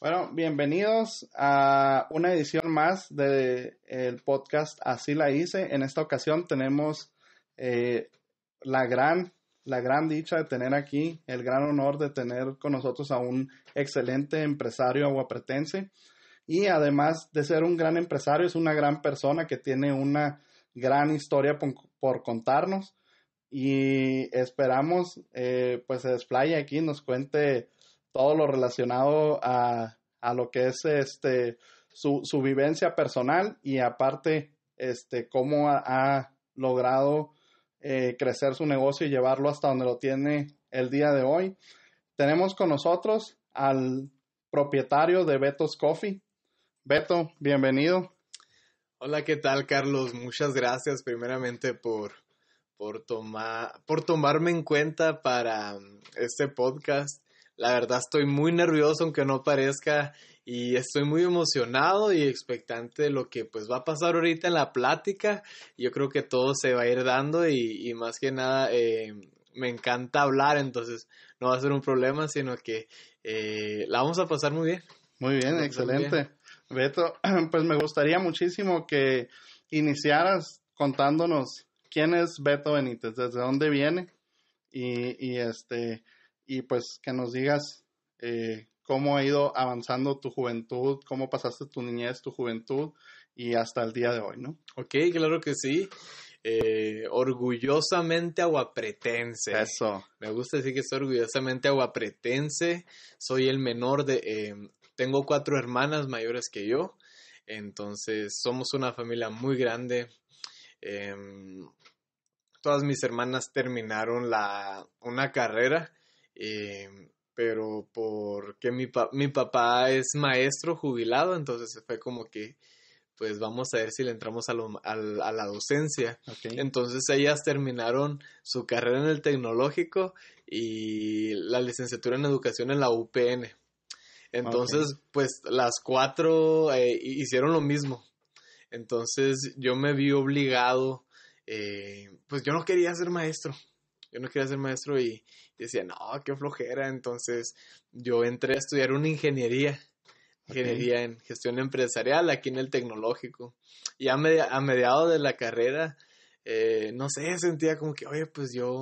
Bueno, bienvenidos a una edición más del el podcast Así la hice. En esta ocasión tenemos eh, la gran la gran dicha de tener aquí, el gran honor de tener con nosotros a un excelente empresario aguapretense. Y además de ser un gran empresario, es una gran persona que tiene una gran historia por, contarnos. Y esperamos eh, pues se desplaye aquí, nos cuente todo lo relacionado a, lo que es este su, su, vivencia personal y aparte este cómo ha logrado eh, crecer su negocio y llevarlo hasta donde lo tiene el día de hoy. Tenemos con nosotros al propietario de Beto's Coffee. Beto, bienvenido. Hola, ¿qué tal, Carlos? Muchas gracias primeramente por, por, tomar, por tomarme en cuenta para um, este podcast. La verdad estoy muy nervioso, aunque no parezca, y estoy muy emocionado y expectante de lo que pues va a pasar ahorita en la plática. Yo creo que todo se va a ir dando y, más que nada eh, me encanta hablar, entonces no va a ser un problema, sino que eh, la vamos a pasar muy bien. Muy bien, excelente. Beto, pues me gustaría muchísimo que iniciaras contándonos quién es Beto Benítez, desde dónde viene y, y este y pues que nos digas eh, cómo ha ido avanzando tu juventud, cómo pasaste tu niñez, tu juventud y hasta el día de hoy, ¿no? Ok, claro que sí. Eh, orgullosamente aguapretense. Eso. Me gusta decir que soy orgullosamente aguapretense. Soy el menor de... Eh, tengo cuatro hermanas mayores que yo. Entonces somos una familia muy grande. Em, todas mis hermanas terminaron la, una carrera eh, pero porque mi, mi papá es maestro jubilado, entonces fue como que, pues vamos a ver si le entramos a, la docencia. Entonces ellas terminaron su carrera en el tecnológico y la licenciatura en educación en la UPN. Entonces, pues las cuatro eh, hicieron lo mismo. Entonces yo me vi obligado, eh, pues yo no quería ser maestro. Yo no quería ser maestro y, decía, no, qué flojera. Entonces yo entré a estudiar una ingeniería, ingeniería en gestión empresarial aquí en el tecnológico. Y a, a mediados de la carrera, eh, no sé, sentía como que, oye, pues yo,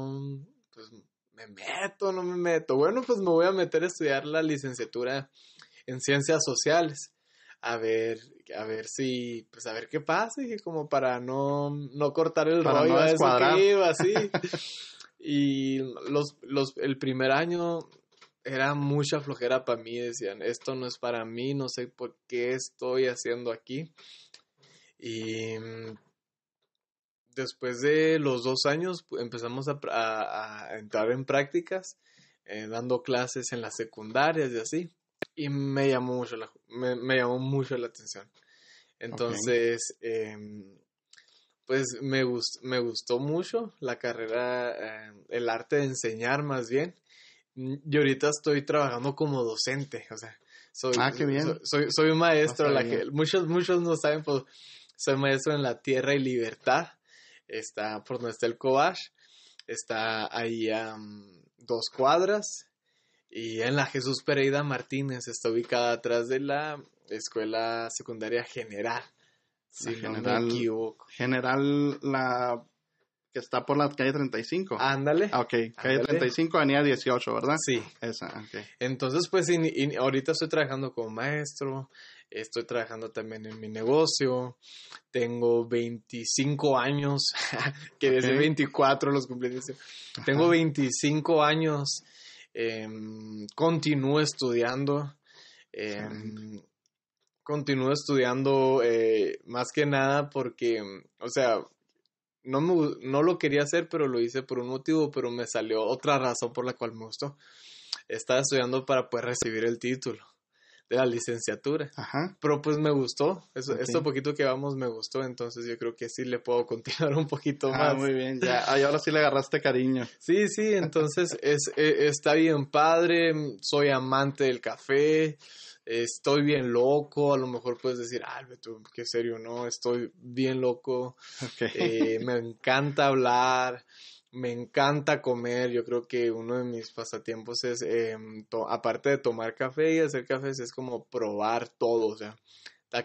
pues me meto, no me meto. Bueno, pues me voy a meter a estudiar la licenciatura en ciencias sociales. A ver, a ver si, pues a ver qué pasa, y como para no, no cortar el rollo no eso que iba, así. Y los, los, el primer año era mucha flojera para mí, decían, esto no es para mí, no sé por qué estoy haciendo aquí. Y mm, después de los dos años pues, empezamos a, entrar en prácticas, eh, dando clases en las secundarias y así. Y me llamó mucho la, me, llamó mucho la atención. Entonces, em, pues me, me gustó mucho la carrera, eh, el arte de enseñar más bien. Y ahorita estoy trabajando como docente, o sea, soy, ah, qué bien. soy, soy, un maestro, la que muchos, muchos no saben, pues soy maestro en la Tierra y Libertad, está por donde está el Cobash, está ahí a dos cuadras, y en la Jesús Pereira Martínez, está ubicada atrás de la Escuela Secundaria General. Sí, general, General, la que está por la calle 35. Ándale. Ah, ok, calle 35, avenida 18, ¿verdad? Sí. Esa, ok. Entonces, pues ahorita estoy trabajando como maestro, estoy trabajando también en mi negocio, tengo 25 años, que desde 24 los cumplí. Tengo 25 años, em, continúo estudiando. Eh, continúo estudiando eh, más que nada porque, o sea, no, no lo quería hacer, pero lo hice por un motivo, pero me salió otra razón por la cual me gustó. Estaba estudiando para poder recibir el título de la licenciatura. Ajá. Pero pues me gustó. Eso, Esto poquito que vamos me gustó, entonces yo creo que sí le puedo continuar un poquito ah, más. muy bien, ya. ahora sí le agarraste cariño. Sí, sí, entonces es, e, está bien padre. Soy amante del café estoy bien loco, a lo mejor puedes decir, ah, Beto, qué serio, no, estoy bien loco, eh, me encanta hablar, me encanta comer. Yo creo que uno de mis pasatiempos es, em, aparte de tomar café y hacer cafés, es como probar todo. O sea,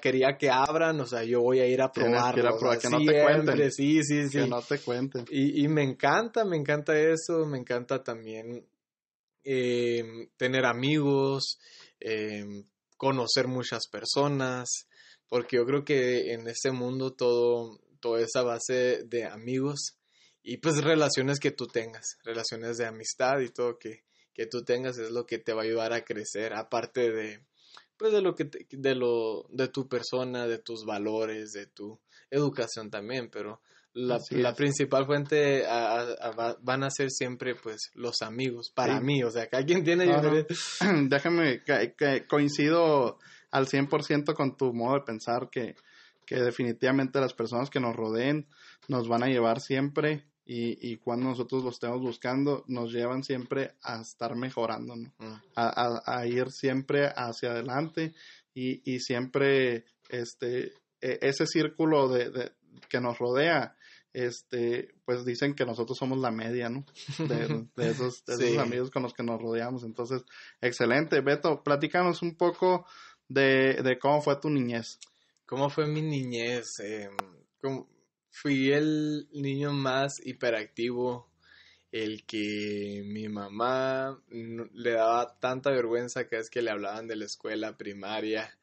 quería que abran, o sea, yo voy a ir a probarlo. que no te cuenten. Sí, sí, sí. Que no te cuenten. Y, y me encanta, me encanta eso, me encanta también em, tener amigos, em, conocer muchas personas, porque yo creo que en este mundo todo, toda esa base de amigos y pues relaciones que tú tengas, relaciones de amistad y todo que, que tú tengas es lo que te va a ayudar a crecer, aparte de, pues de lo que, de lo, de tu persona, de tus valores, de tu educación también, pero la, la principal fuente van a ser siempre pues los amigos, para mí, o sea, que alguien tiene... Déjame, que, coincido al 100% con tu modo de pensar que, que definitivamente las personas que nos rodeen nos van a llevar siempre y, y, cuando nosotros los estemos buscando, nos llevan siempre a estar mejorando, ¿no? Mm. a, a, ir siempre hacia adelante y, y siempre este, e, ese círculo de, de, que nos rodea, este, pues dicen que nosotros somos la media, ¿no? De, de esos, esos amigos con los que nos rodeamos. Entonces, excelente. Beto, platícanos un poco de, de cómo fue tu niñez. ¿Cómo fue mi niñez? Eh, fui el niño más hiperactivo, el que mi mamá le daba tanta vergüenza que es que le hablaban de la escuela primaria,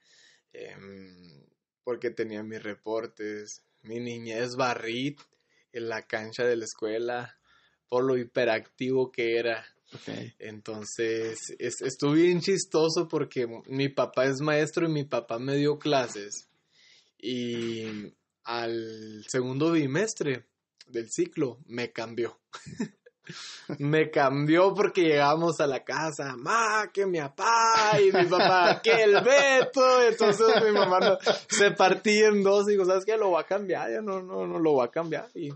em, porque tenía mis reportes. Mi niñez barrí en la cancha de la escuela por lo hiperactivo que era. Entonces, estuve bien chistoso porque mi papá es maestro y mi papá me dio clases. Y al segundo bimestre del ciclo me cambió. me cambió porque llegamos a la casa, ma, que mi papá y mi papá, que el Beto. Entonces mi mamá se partía en dos y dijo, ¿sabes qué? Lo va a cambiar, ya no, no, no lo va a cambiar. Y,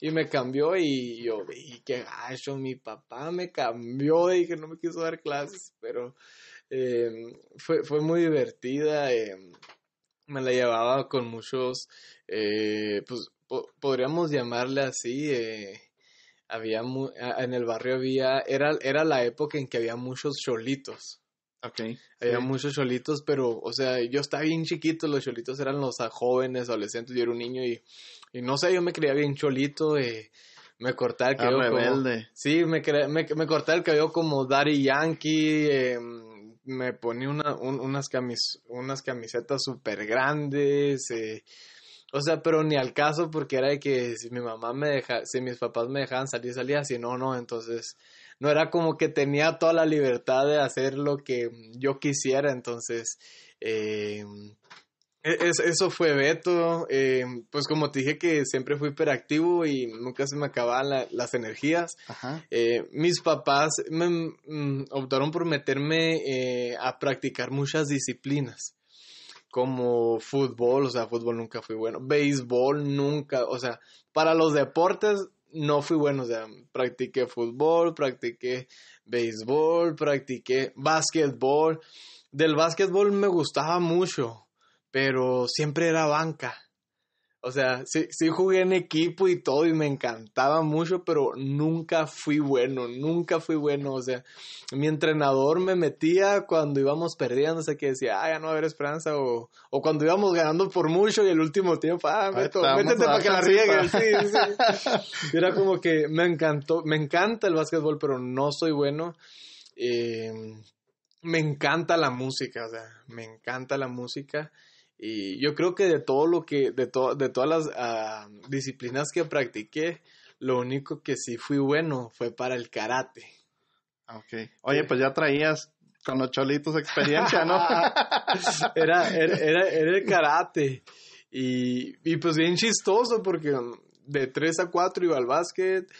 y me cambió y yo vi que gacho, mi papá me cambió y que no me quiso dar clases, pero eh, fue, fue muy divertida. Eh, me la llevaba con muchos, eh, pues podríamos llamarle así, eh, había en el barrio había, era, era la época en que había muchos cholitos. Okay, había muchos cholitos, pero, o sea, yo estaba bien chiquito, los cholitos eran los jóvenes, adolescentes, yo era un niño y, y no sé, yo me creía bien cholito, eh, me cortaba el cabello como... Sí, me, me, me cortaba el cabello como Daddy Yankee, eh, me ponía una, unas, camis, unas camisetas súper grandes, eh, o sea, pero ni al caso porque era de que si mi mamá me deja, si mis papás me dejaban salir, salía, si no, no, entonces no era como que tenía toda la libertad de hacer lo que yo quisiera, entonces eh, e, eso fue Beto. Eh, pues como te dije que siempre fui hiperactivo y nunca se me acababan las energías. Eh, mis papás me mm, optaron por meterme eh, a practicar muchas disciplinas. Como fútbol, o sea, fútbol nunca fui bueno. Béisbol nunca, o sea, para los deportes no fui bueno. O sea, practiqué fútbol, practiqué béisbol, practiqué básquetbol. Del básquetbol me gustaba mucho pero siempre era banca. O sea, sí, sí jugué en equipo y todo y me encantaba mucho, pero nunca fui bueno, nunca fui bueno. O sea, mi entrenador me metía cuando íbamos perdiendo, o sea, que decía, ah, ya no va a haber esperanza, o, o cuando íbamos ganando por mucho y el último tiempo, ah, meto, métete para que la rieguen. Sí, sí. Era como que me encantó, me encanta el básquetbol, pero no soy bueno. Eh, me encanta la música, o sea, me encanta la música. Y yo creo que de todo lo que, de, de todas las ah, disciplinas que practiqué, lo único que sí fui bueno fue para el karate. Ok. Oye, pues ya traías con los cholitos experiencia, ¿no? era, era, era, era, el karate. Y, y pues bien chistoso porque de 3 a 4 iba al básquet,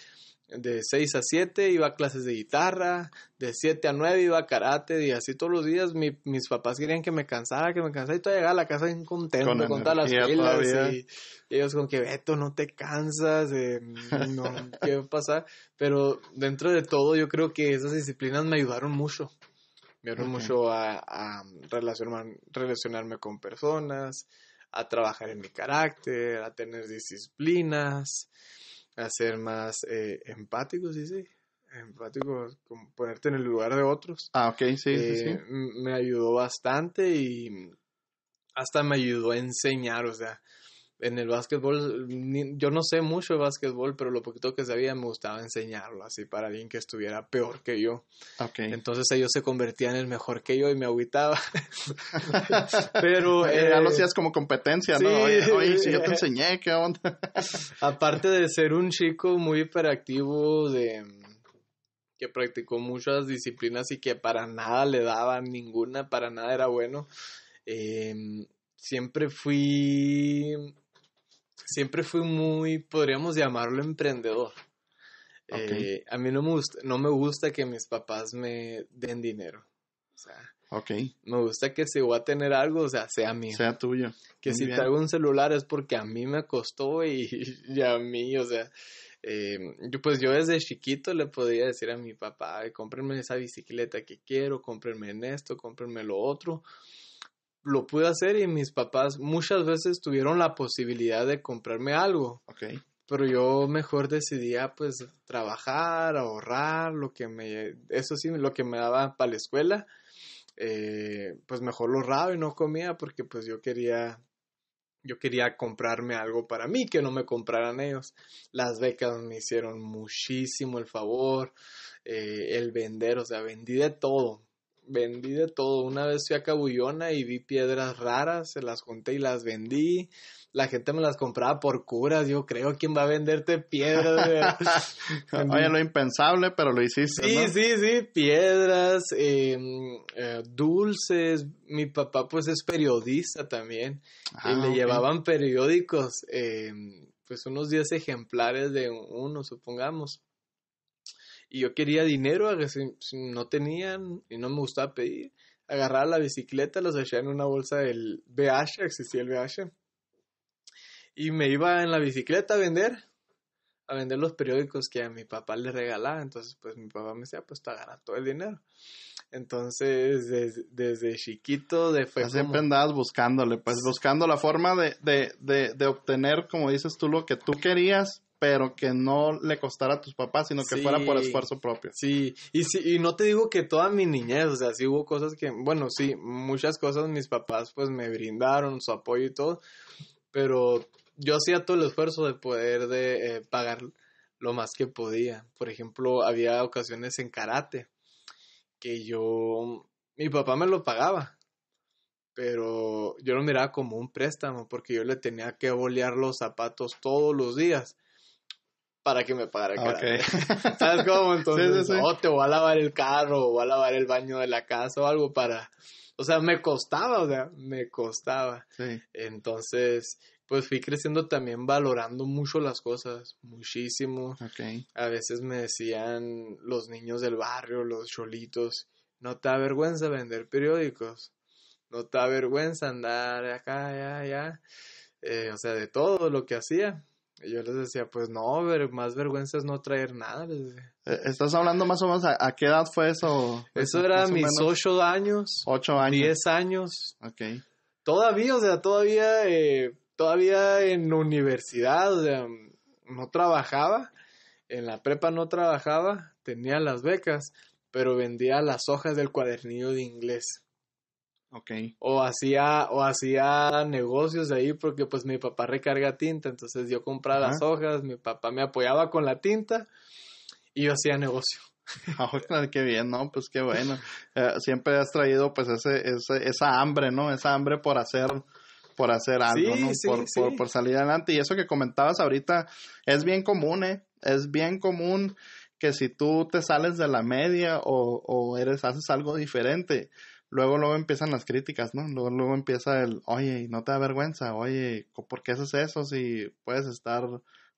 de 6 a 7 iba a clases de guitarra, de 7 a 9 iba a karate y así todos los días mis papás querían que me cansara, que me cansara y todavía llegaba a la casa bien contento con, con todas las pilas y, ellos con que Beto no te cansas, eh, no, ¿qué va a pasar? Pero dentro de todo yo creo que esas disciplinas me ayudaron mucho, me ayudaron mucho a, a relacionarme con personas, a trabajar en mi carácter, a tener disciplinas a ser más eh, empático, sí, sí. Empático, como ponerte en el lugar de otros. Ah, ok, sí, sí, sí. Eh, m- Me ayudó bastante y hasta me ayudó a enseñar, o sea, en el básquetbol, ni- yo no sé mucho de básquetbol, pero lo poquito que sabía me gustaba enseñarlo, así para alguien que estuviera peor que yo. Ok. Entonces ellos se convertían en el mejor que yo y me agüitaba. Pero, Eh, ya lo hacías como competencia, ¿no? Oye, oye, si yo te enseñé, ¿qué onda? Aparte de ser un chico muy hiperactivo, de que practicó muchas disciplinas y que para nada le daban ninguna, para nada era bueno, eh, siempre fui, siempre fui muy, podríamos llamarlo emprendedor. Eh, a mí no me, gusta, no me gusta que mis papás me den dinero. O sea, me gusta que si voy a tener algo, o sea, sea mío sea tuyo. que Muy si bien. traigo un celular es porque a mí me costó y, y a mí, o sea, eh, yo pues yo desde chiquito le podía decir a mi papá, "Ay, cómprenme esa bicicleta que quiero, cómprenme en esto, cómprenme lo otro. Lo pude hacer y mis papás muchas veces tuvieron la posibilidad de comprarme algo, pero yo mejor decidía pues trabajar, ahorrar, lo que me, eso sí, lo que me daba para la escuela, eh, pues mejor lo ahorraba y no comía porque pues yo quería, yo quería comprarme algo para mí que no me compraran ellos. Las becas me hicieron muchísimo el favor, eh, el vender, o sea, vendí de todo. Vendí de todo. Una vez fui a Cabullona y vi piedras raras, se las junté y las vendí la gente me las compraba por curas, yo creo, ¿quién va a venderte piedras? Oye, lo impensable, pero lo hiciste, Sí, ¿no? sí, sí, piedras, eh, eh, dulces. Mi papá pues es periodista también Ah, y le ok. llevaban periódicos, eh, pues unos 10 ejemplares de uno, supongamos. Y yo quería dinero, si, si no tenían y no me gustaba pedir, agarraba la bicicleta, los echaba en una bolsa del BH, existía el BH, y me iba en la bicicleta a vender, a vender los periódicos que a mi papá le regalaba. Entonces, pues mi papá me decía, pues te agarra todo el dinero. Entonces, des- desde chiquito, de fue siempre como- andabas buscándole, pues buscando la forma de, de, de, de obtener, como dices tú, lo que tú querías, pero que no le costara a tus papás, sino que Sí. fuera por esfuerzo propio. Sí, y sí, y no te digo que toda mi niñez, o sea, sí hubo cosas que, bueno, sí, muchas cosas mis papás pues me brindaron su apoyo y todo, pero yo hacía todo el esfuerzo de poder de eh, pagar lo más que podía. Por ejemplo, había ocasiones en karate que yo, mi papá me lo pagaba, pero yo lo miraba como un préstamo porque yo le tenía que bolear los zapatos todos los días para que me pagara el karate. Ok. ¿Sabes cómo? Entonces, Sí, sí, sí. oh, te voy a lavar el carro, o voy a lavar el baño de la casa o algo para... O sea, me costaba, o sea, me costaba. Sí. Entonces, pues fui creciendo también valorando mucho las cosas, muchísimo. Ok. A veces me decían los niños del barrio, los cholitos, no te da vergüenza vender periódicos, no te da vergüenza andar acá, allá, allá. Eh, o sea, de todo lo que hacía. Y yo les decía, pues no, ver, más vergüenza es no traer nada. les decía. Eh, ¿Estás hablando más o menos a, a qué edad fue eso? Eso era mis ocho años, ocho años. diez años. Ok. Todavía, o sea, todavía, eh, todavía en universidad, o sea, no trabajaba. En la prepa no trabajaba, tenía las becas, pero vendía las hojas del cuadernillo de inglés. Ok. O hacía, o hacía negocios de ahí porque pues mi papá recarga tinta, entonces yo compraba las hojas, mi papá me apoyaba con la tinta y yo hacía negocio. Ahora, qué bien, ¿no? Pues qué bueno. Eh, siempre has traído pues ese, ese, esa hambre, ¿no? Esa hambre por hacer por hacer algo, Sí, ¿no? sí, por, sí. por, por salir adelante. Y eso que comentabas ahorita es bien común, ¿eh? Es bien común que si tú te sales de la media o, o eres, haces algo diferente, luego luego empiezan las críticas, ¿no? Luego luego empieza el, oye, ¿no te da vergüenza? Oye, ¿por qué haces eso si puedes estar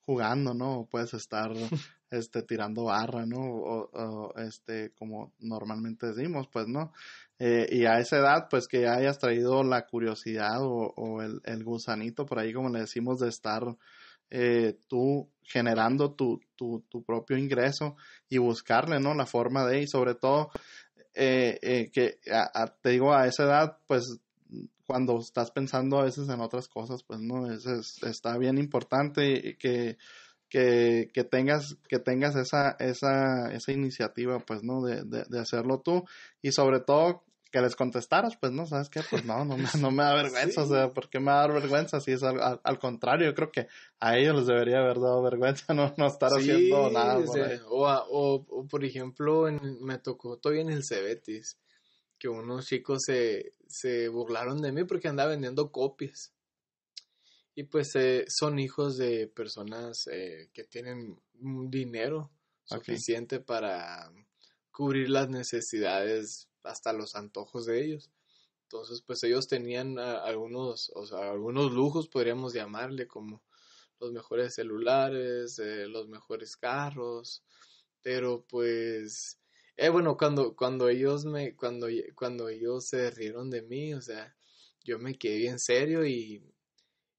jugando, ¿no? O puedes estar este tirando barra, ¿no? O, o, este como normalmente decimos, pues, ¿no? Eh, y a esa edad, pues que hayas traído la curiosidad o, o el, el, gusanito por ahí, como le decimos, de estar eh, tú generando tu, tu, tu, propio ingreso y buscarle, ¿no? La forma de, y sobre todo, eh, eh, que a, te digo, a esa edad, pues cuando estás pensando a veces en otras cosas, pues no, es, es, está bien importante que que, que tengas, que tengas esa, esa, esa iniciativa, pues, ¿no? De, de, de hacerlo tú. Y sobre todo, que les contestaras, pues no, ¿sabes qué? Pues no, no, me, no me da vergüenza, o sea, ¿por qué me da vergüenza si es al, al, contrario? Yo creo que a ellos les debería haber dado vergüenza no, no estar haciendo nada. o, o, o, por ejemplo, en, me tocó todavía en el Cebetis, que unos chicos se, se burlaron de mí porque andaba vendiendo copias. Y pues eh, son hijos de personas eh, que tienen dinero suficiente para cubrir las necesidades hasta los antojos de ellos. Entonces, pues ellos tenían ah, algunos, o sea, algunos lujos, podríamos llamarle, como los mejores celulares, eh, los mejores carros, pero pues, eh, bueno, cuando, cuando ellos me, cuando, cuando ellos se rieron de mí, o sea, yo me quedé bien serio y,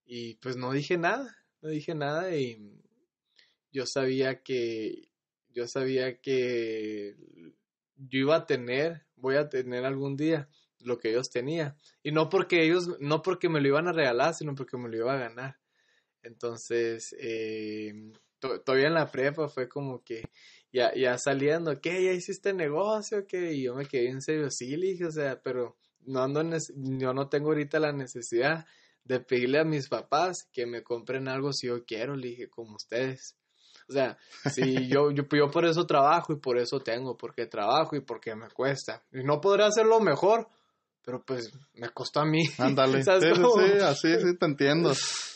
y pues no dije nada, no dije nada y yo sabía que, yo sabía que yo iba a tener, voy a tener algún día lo que ellos tenían. Y no porque ellos, no porque me lo iban a regalar, sino porque me lo iba a ganar. Entonces, eh, todavía en la prepa fue como que ya, ya saliendo, ¿qué? ¿Ya hiciste negocio? ¿Qué? Y yo me quedé en serio, sí, le dije, o sea, pero no ando, yo no tengo ahorita la necesidad de pedirle a mis papás que me compren algo si yo quiero, le dije, como ustedes. O sea, si yo, yo, yo por eso trabajo y por eso tengo, porque trabajo y porque me cuesta. Y no podré hacerlo mejor, pero pues me costó a mí. Ándale. Sí, sí, así sí, te entiendo.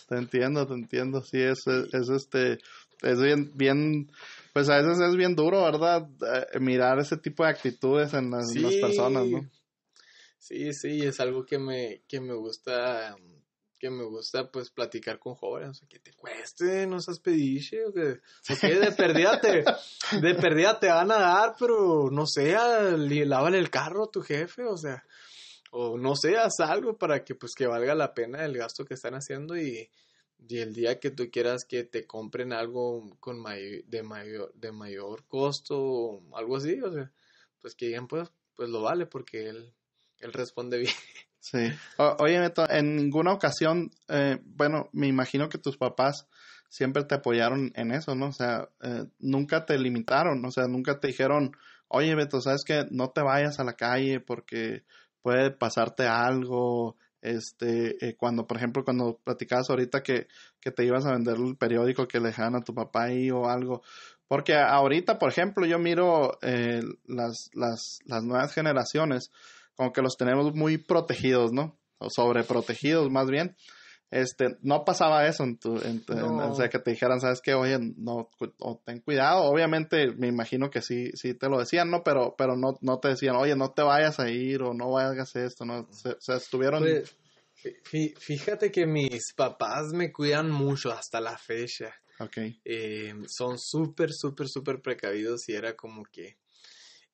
Te entiendo, te entiendo. Sí, es, es este, es bien, bien, pues a veces es bien duro, ¿verdad? Eh, mirar ese tipo de actitudes en las, en las personas, ¿no? Sí, sí, es algo que me, que me gusta que me gusta pues platicar con jóvenes, que te cueste, no seas pediche, o que, de perdida te, de perdida te van a dar, pero no sé, lávale el carro a tu jefe, o sea, o no sé, algo para que pues que valga la pena el gasto que están haciendo y, y el día que tú quieras que te compren algo con de mayor, de mayor costo o algo así, o sea, pues que digan pues, pues lo vale porque él, él responde bien. Sí. oye, Neto, en ninguna ocasión, eh, bueno, me imagino que tus papás siempre te apoyaron en eso, ¿no? O sea, eh, nunca te limitaron, o sea, nunca te dijeron, oye, Beto, ¿sabes que No te vayas a la calle porque puede pasarte algo. Este, eh, cuando, por ejemplo, cuando platicabas ahorita que, que te ibas a vender el periódico que le dejaban a tu papá ahí o algo. Porque ahorita, por ejemplo, yo miro las, las, las nuevas generaciones como que los tenemos muy protegidos, ¿no? O sobreprotegidos más bien. Este, no pasaba eso en tu, en, o sea, que te dijeran, sabes qué? oye, no, o ten cuidado. Obviamente, me imagino que sí, sí te lo decían, ¿no? Pero, pero no, no te decían, oye, no te vayas a ir o no vayas a hacer esto, ¿no? O sea, estuvieron. Pues, fíjate que mis papás me cuidan mucho hasta la fecha. Ok. Eh, son súper, súper, súper precavidos y era como que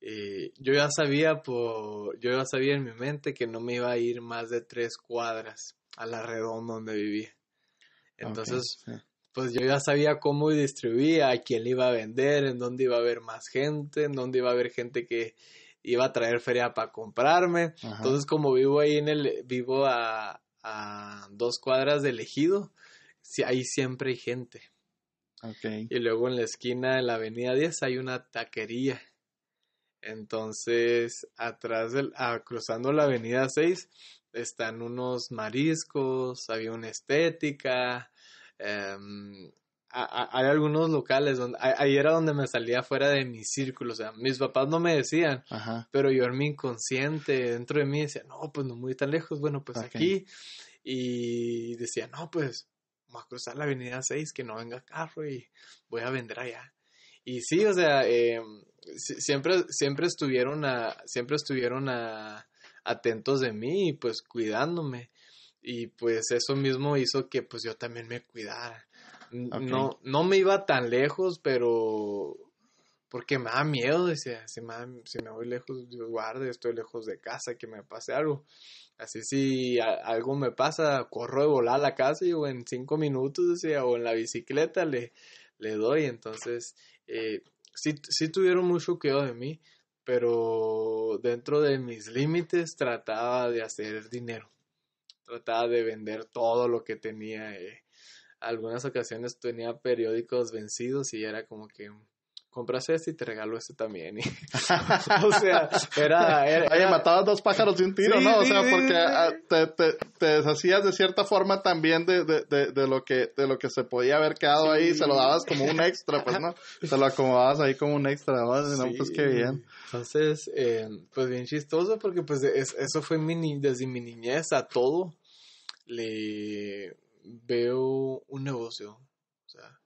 eh, yo ya sabía por, yo ya sabía en mi mente que no me iba a ir más de tres cuadras a la redonda donde vivía. Entonces, pues yo ya sabía cómo distribuía, a quién le iba a vender, en dónde iba a haber más gente, en dónde iba a haber gente que iba a traer feria para comprarme. Entonces, como vivo ahí en el, vivo a, a dos cuadras del ejido, ahí siempre hay gente. Y luego en la esquina de la avenida 10 hay una taquería. Entonces, atrás del, ah, cruzando la avenida 6, están unos mariscos, había una estética, em, hay algunos locales donde, ahí era donde me salía fuera de mi círculo, o sea, mis papás no me decían, pero yo en mi inconsciente, dentro de mí decía, no, pues no muy tan lejos, bueno, pues aquí, y decía, no, pues, vamos a cruzar la avenida 6, que no venga carro y voy a vender allá. Y sí, o sea, eh, siempre, siempre estuvieron, a, siempre estuvieron a, atentos de mí y pues cuidándome. Y pues eso mismo hizo que pues yo también me cuidara. No, no me iba tan lejos, pero porque me da miedo, decía, si me, si me voy lejos, yo guarde, estoy lejos de casa, que me pase algo. Así si algo me pasa, corro de volar a la casa y o en cinco minutos, decía, o en la bicicleta le, le doy. Entonces, eh, sí, sí tuvieron mucho cuidado de mí, pero dentro de mis límites trataba de hacer dinero. Trataba de vender todo lo que tenía. Eh, algunas ocasiones tenía periódicos vencidos y era como que compras este y te regalo este también. o sea, era... era, Oye, matabas dos pájaros de un tiro, Sí, ¿no? O sea, sí, porque sí. ah, te, te, te deshacías de cierta forma también de, de, de, de lo que de lo que se podía haber quedado ahí, se lo dabas como un extra, pues, ¿no? Se lo acomodabas ahí como un extra, ¿no? No, pues qué bien. Entonces, eh, pues bien chistoso porque pues es- eso fue mi ni- desde mi niñez a todo le veo un negocio, o sea,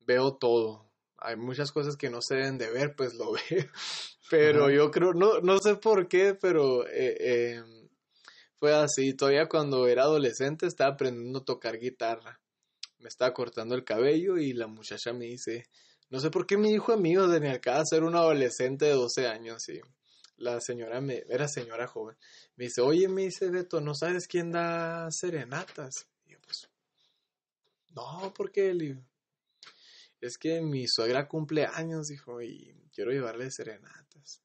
veo todo. Hay muchas cosas que no se deben de ver, pues lo veo. Pero yo creo, no, no sé por qué, pero eh, eh, fue así. Todavía cuando era adolescente estaba aprendiendo a tocar guitarra. Me estaba cortando el cabello y la muchacha me dice, no sé por qué mi hijo mío de acaba de ser un adolescente de 12 años y la señora me, era señora joven. Me dice, oye, me dice Beto, ¿no sabes quién da serenatas? Y yo, pues, no, ¿por qué? Le es que mi suegra cumple años, dijo, y quiero llevarle serenatas.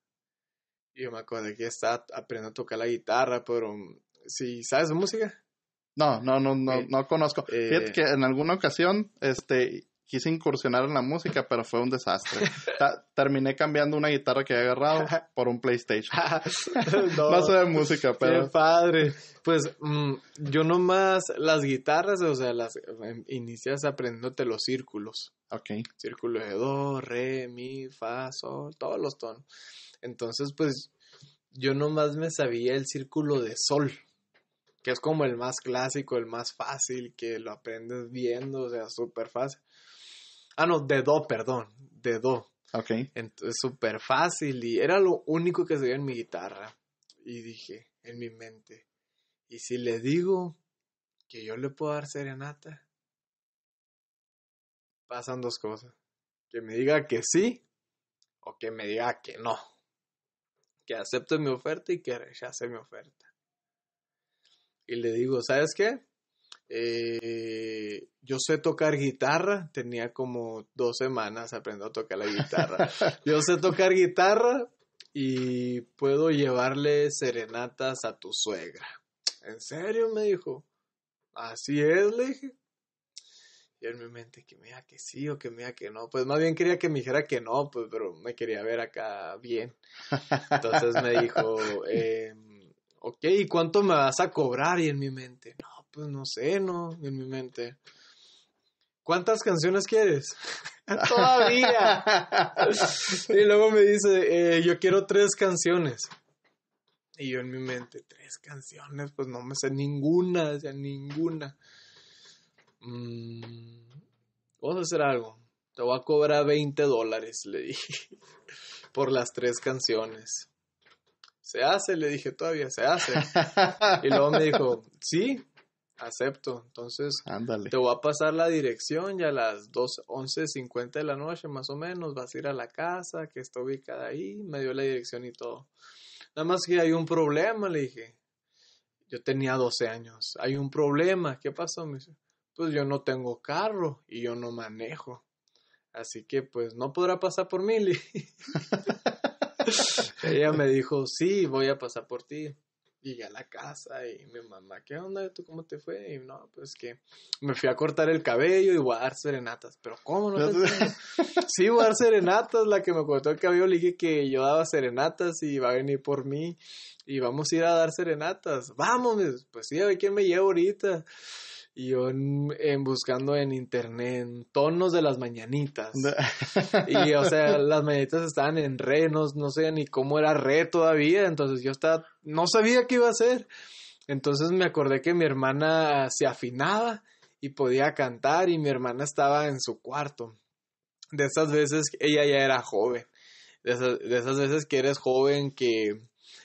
Y yo me acordé que estaba aprendiendo a tocar la guitarra, pero si sabes de música. No, no, no, no, Eh, no conozco. eh, Fíjate que en alguna ocasión, este, quise incursionar en la música, pero fue un desastre. Ta- terminé cambiando una guitarra que había agarrado por un PlayStation. No sé de música, Qué pero padre. Pues mm, yo nomás las guitarras, o sea, las em, inicias aprendiéndote los círculos. ok. Círculo de do, re, mi, fa, sol, todos los tonos. Entonces, pues yo nomás me sabía el círculo de sol, que es como el más clásico, el más fácil, que lo aprendes viendo, o sea, súper fácil. Ah, no, de do, perdón, de do. Ok. Entonces, súper fácil y era lo único que se veía en mi guitarra. Y dije, en mi mente, ¿y si le digo que yo le puedo dar serenata? Pasan dos cosas. Que me diga que sí o que me diga que no. Que acepte mi oferta y que rechace mi oferta. Y le digo, ¿sabes qué? Eh, yo sé tocar guitarra, tenía como dos semanas aprendiendo a tocar la guitarra. Yo sé tocar guitarra y puedo llevarle serenatas a tu suegra. ¿En serio? Me dijo. Así es, le dije. Y en mi mente que me diga que sí o que me diga que no. Pues más bien quería que me dijera que no, pues, pero me quería ver acá bien. Entonces me dijo, eh, ok, ¿y cuánto me vas a cobrar? Y en mi mente, no, pues no sé, no, en mi mente. ¿Cuántas canciones quieres? Todavía. y luego me dice, eh, yo quiero tres canciones. Y yo en mi mente, tres canciones, pues no me sé ninguna, o sea, ninguna. Mm, vamos a hacer algo. Te voy a cobrar 20 dólares, le dije, por las tres canciones. Se hace, le dije todavía, se hace. Y luego me dijo, sí, acepto. Entonces, Ándale. te voy a pasar la dirección y a las 2, 11.50 de la noche más o menos vas a ir a la casa que está ubicada ahí. Me dio la dirección y todo. Nada más que hay un problema, le dije. Yo tenía 12 años. Hay un problema. ¿Qué pasó? Me dice, pues yo no tengo carro y yo no manejo. Así que pues no podrá pasar por mí. Ella me dijo, sí, voy a pasar por ti. Llegué a la casa y mi mamá, ¿qué onda? ¿Tú cómo te fue? Y no, pues que me fui a cortar el cabello y voy a dar serenatas. Pero ¿cómo no te? Sí, voy a dar serenatas. La que me cortó el cabello le dije que yo daba serenatas y iba a venir por mí. Y vamos a ir a dar serenatas. Vamos, pues sí, a ver quién me lleva ahorita. Y yo en, en buscando en internet tonos de las mañanitas. Y, o sea, las mañanitas estaban en re, no, no sé ni cómo era re todavía, entonces yo estaba, no sabía qué iba a hacer. Entonces me acordé que mi hermana se afinaba y podía cantar y mi hermana estaba en su cuarto. De esas veces, ella ya era joven. De esas, de esas veces que eres joven, que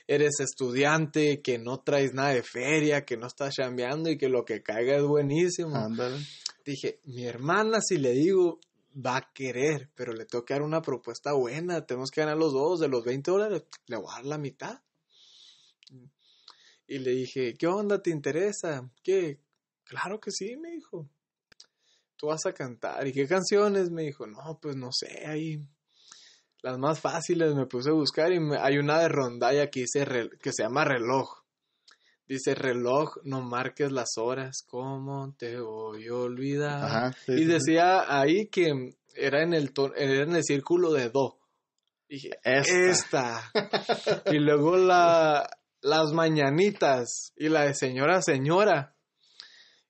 eres estudiante, que no traes nada de feria, que no estás chambeando y que lo que caiga es buenísimo Ándale. dije, mi hermana si le digo va a querer, pero le tengo que dar una propuesta buena, tenemos que ganar los dos, de los 20 dólares, le voy a dar la mitad. Y le dije, ¿qué onda? ¿Te interesa? ¿Qué? Claro que sí, me dijo. Tú vas a cantar. ¿Y qué canciones? Me dijo, no, pues no sé, ahí las más fáciles me puse a buscar y me- hay una de rondalla que, dice re- que se llama reloj. Dice reloj, no marques las horas, ¿cómo te voy a olvidar? y decía ahí que era en el era en el círculo de do. dije, esta. y luego la, las mañanitas y la de señora, señora.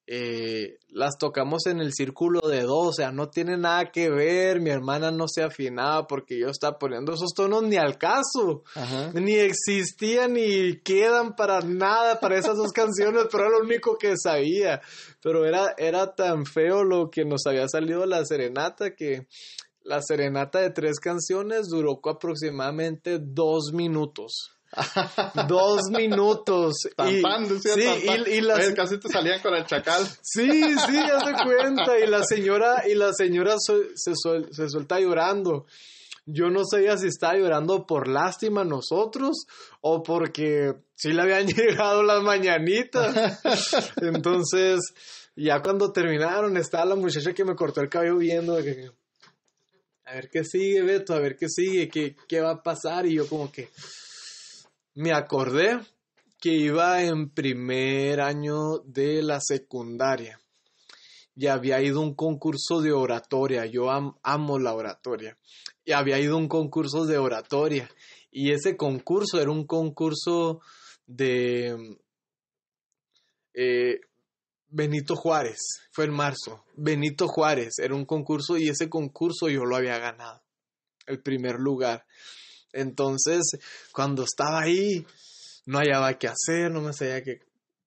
Eh, las tocamos en el círculo de do, o sea, no tiene nada que ver, mi hermana no se afinaba porque yo estaba poniendo esos tonos ni al caso, ni existían ni quedan para nada para esas dos canciones, pero era lo único que sabía, pero era, era tan feo lo que nos había salido la serenata que la serenata de tres canciones duró aproximadamente dos minutos. Dos minutos. y, sí, y, las... casi te salían con el chacal. Sí, sí, ya se cuenta. Y la señora, y la señora se, se suelta llorando. Yo no sabía si estaba llorando por lástima a nosotros o porque sí le habían llegado las mañanitas. Entonces, ya cuando terminaron, estaba la muchacha que me cortó el cabello viendo. a ver qué sigue, Beto, a ver qué sigue, qué, qué va a pasar. Y yo como que me acordé que iba en primer año de la secundaria y había ido a un concurso de oratoria. Yo amo la oratoria. Y había ido a un concurso de oratoria. Y ese concurso era un concurso de eh, Benito Juárez. Fue en marzo. Benito Juárez era un concurso y ese concurso yo lo había ganado. El primer lugar. Entonces, cuando estaba ahí, no hallaba qué hacer, no me sabía qué,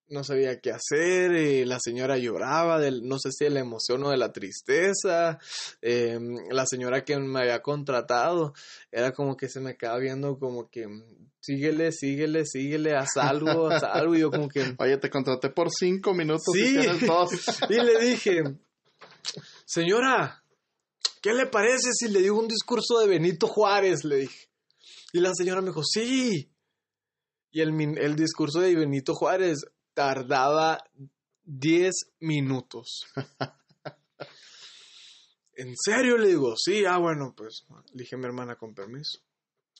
no sabía qué hacer, y la señora lloraba, del, no sé si de la emoción o de la tristeza, em, la señora que me había contratado, era como que se me quedaba viendo como que síguele, síguele, síguele, haz algo, haz algo, y yo como que... Oye, te contraté por cinco minutos sí. y dos. y le dije, señora, ¿qué le parece si le digo un discurso de Benito Juárez? Le dije. Y la señora me dijo, sí. Y el, discurso de Benito Juárez tardaba 10 minutos. ¿En serio? Le digo, sí, ah, bueno, pues le dije a mi hermana con permiso.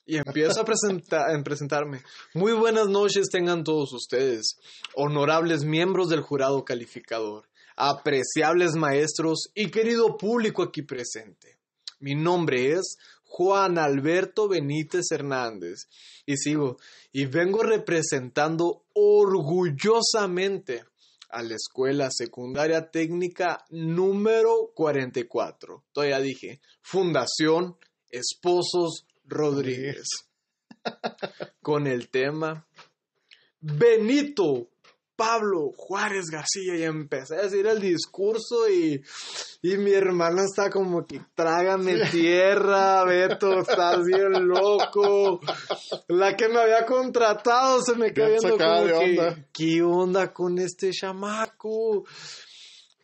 Y empiezo a, a presentarme. Muy buenas noches tengan todos ustedes, honorables miembros del jurado calificador, apreciables maestros y querido público aquí presente. Mi nombre es Juan Alberto Benítez Hernández. Y sigo, y vengo representando orgullosamente a la Escuela Secundaria Técnica número 44. Todavía dije, Fundación Esposos Rodríguez. Con el tema Benito Pablo Juárez García y empecé a decir el discurso y, y mi hermana está como que trágame tierra, Beto, estás bien loco. La que me había contratado se me quedó viendo como que, ¿qué onda con este chamaco?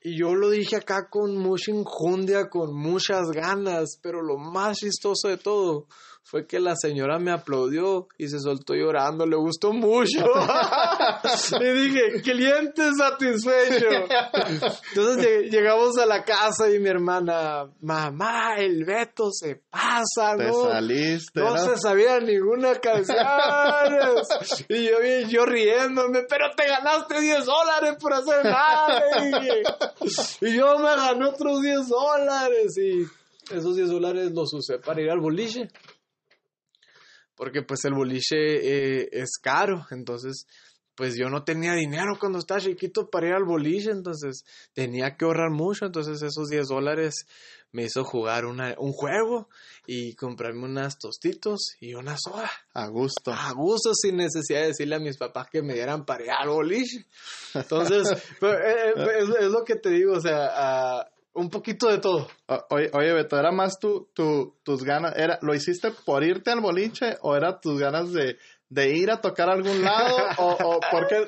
Y yo lo dije acá con mucha injundia, con muchas ganas, pero lo más chistoso de todo fue que la señora me aplaudió y se soltó llorando, le gustó mucho. le dije, cliente satisfecho. Entonces llegamos a la casa y mi hermana, mamá, el Beto se pasa, ¿no? Te saliste. No, se sabía ninguna canción. y yo, yo riéndome, pero te ganaste 10 dólares por hacer nada. y yo me gané otros 10 dólares y esos 10 dólares los usé para ir al boliche porque pues el boliche eh, es caro, entonces pues yo no tenía dinero cuando estaba chiquito para ir al boliche, entonces tenía que ahorrar mucho, entonces esos 10 dólares me hizo jugar una, un juego y comprarme unas tostitos y una soda. A gusto. A gusto, sin necesidad de decirle a mis papás que me dieran para ir al boliche. Entonces, eh, eh, es, lo que te digo, o sea, un poquito de todo. oye, oye, Beto, ¿era más tu, tu, tus ganas? Era, ¿Lo hiciste por irte al boliche o era tus ganas de, de ir a tocar a algún lado? ¿O, o por qué,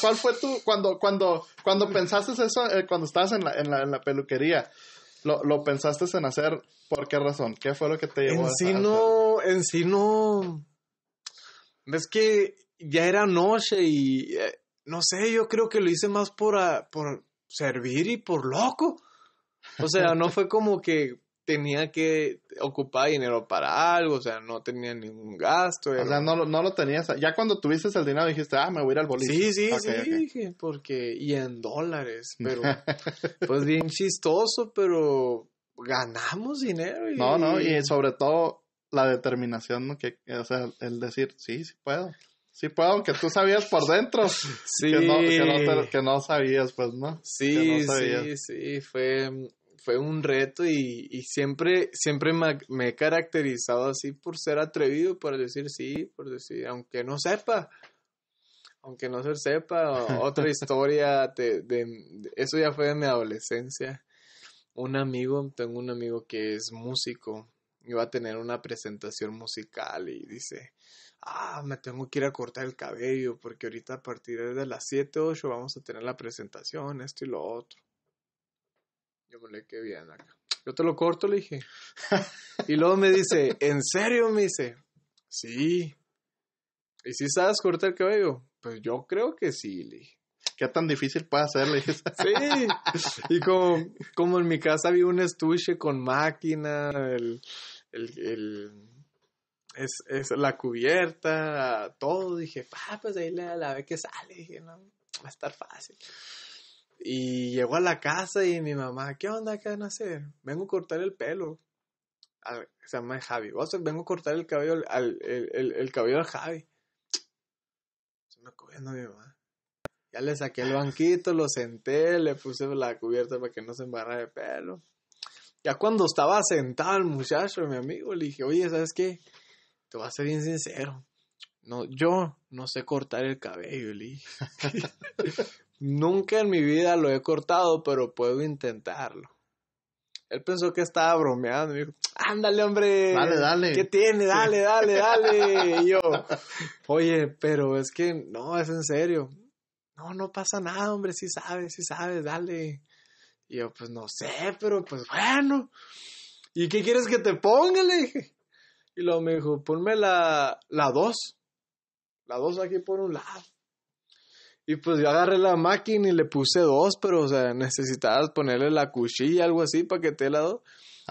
cuál fue tu, cuando, cuando, cuando pensaste eso, eh, cuando estabas en la, en la, en la peluquería, lo, lo, pensaste en hacer, ¿por qué razón? ¿Qué fue lo que te llevó en sí no, En sí no, ves que ya era noche y, eh, no sé, yo creo que lo hice más por, por servir y por loco. O sea, no fue como que tenía que ocupar dinero para algo, o sea, no tenía ningún gasto. O sea, no, no lo tenías. Ya cuando tuviste el dinero dijiste, ah, me voy a ir al boliche. Sí, sí, sí, dije, porque, y en dólares, pero, pues bien chistoso, pero ganamos dinero. Y, no, no, y sobre todo la determinación, que, o sea, el decir, sí, sí puedo. Sí puedo, aunque tú sabías por dentro sí. que, no, que, no, sabías, pues, ¿no? Sí, sí, sí, fue, fue un reto y, siempre, siempre me, he caracterizado así por ser atrevido, por decir sí, por decir, aunque no sepa, aunque no se sepa, otra historia de, eso ya fue de mi adolescencia. Un amigo, tengo un amigo que es músico, iba a tener una presentación musical y dice, ah, me tengo que ir a cortar el cabello porque ahorita a partir de las 7, 8 vamos a tener la presentación, esto y lo otro. Yo me le quedé bien acá. Yo te lo corto, le dije. y luego me dice, ¿en serio? Me dice, sí. ¿Y si sabes cortar el cabello? Pues yo creo que sí, le dije. ¿Qué tan difícil puede ser? Le dije. sí. Y como, como en mi casa había un estuche con máquina, el, el, es, es, la cubierta, todo, dije, ah, pues ahí la, la ve que sale, dije, no, va a estar fácil. Y llegó a la casa y mi mamá, ¿qué onda? ¿Qué van a hacer? Vengo a cortar el pelo. se llama Javi. vengo a cortar el cabello al, el, el, cabello al Javi. Se me cogiendo mi mamá. Ya le saqué el banquito, lo senté, le puse la cubierta para que no se embarrara de pelo. Ya cuando estaba sentado el muchacho, mi amigo, le dije, oye, ¿sabes qué? Te voy a ser bien sincero. No, yo no sé cortar el cabello, le dije. Nunca en mi vida lo he cortado, pero puedo intentarlo. Él pensó que estaba bromeando. Me dijo, ándale, hombre. Dale, dale. ¿Qué tiene? Dale, dale, dale. Y yo, oye, pero es que no, es en serio. No, no pasa nada, hombre. Sí sabes, sí sabes, dale. Y yo, pues no sé, pero pues bueno. ¿Y qué quieres que te ponga? Le dije. Y luego me dijo, ponme la, la dos. La dos aquí por un lado. Y pues yo agarré la máquina y le puse dos, pero, o sea, necesitabas ponerle la cuchilla, algo así, para que te la dos.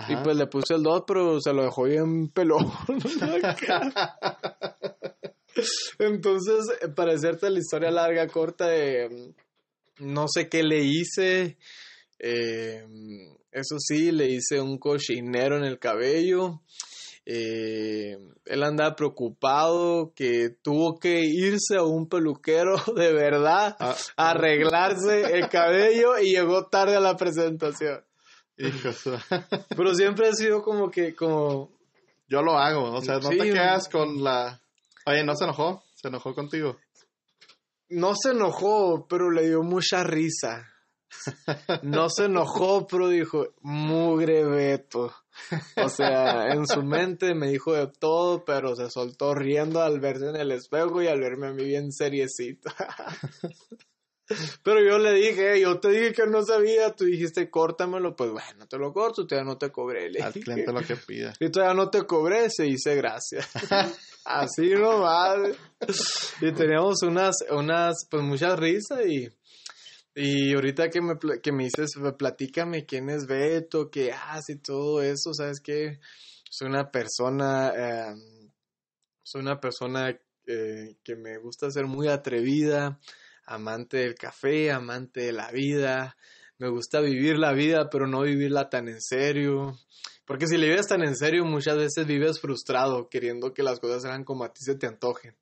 Y pues le puse el dos, pero se lo dejó bien pelón. Entonces, para hacerte la historia larga, corta, de, no sé qué le hice. Eh, eso sí, le hice un cochinero en el cabello. Eh, él andaba preocupado que tuvo que irse a un peluquero de verdad a ah. arreglarse el cabello y llegó tarde a la presentación. Pero siempre ha sido como que, como... Yo lo hago, o sea, no te quedas con la... Oye, ¿no se enojó? ¿Se enojó contigo? No se enojó, pero le dio mucha risa. No se enojó, pero dijo, mugre Beto. O sea, en su mente me dijo de todo, pero se soltó riendo al verse en el espejo y al verme a mí bien seriecito. Pero yo le dije, yo te dije que no sabía, tú dijiste córtamelo, pues bueno, te lo corto, todavía no te cobré. Al cliente lo que pida. Y todavía no te cobré, se hice gracias. Así nomás. Y teníamos unas, unas, pues muchas risas y y ahorita que me, que me dices, platícame quién es Beto, qué hace y todo eso, ¿sabes qué? Soy una persona, em, soy una persona eh, que me gusta ser muy atrevida, amante del café, amante de la vida, me gusta vivir la vida, pero no vivirla tan en serio. Porque si la vives tan en serio, muchas veces vives frustrado, queriendo que las cosas sean como a ti se te antojen.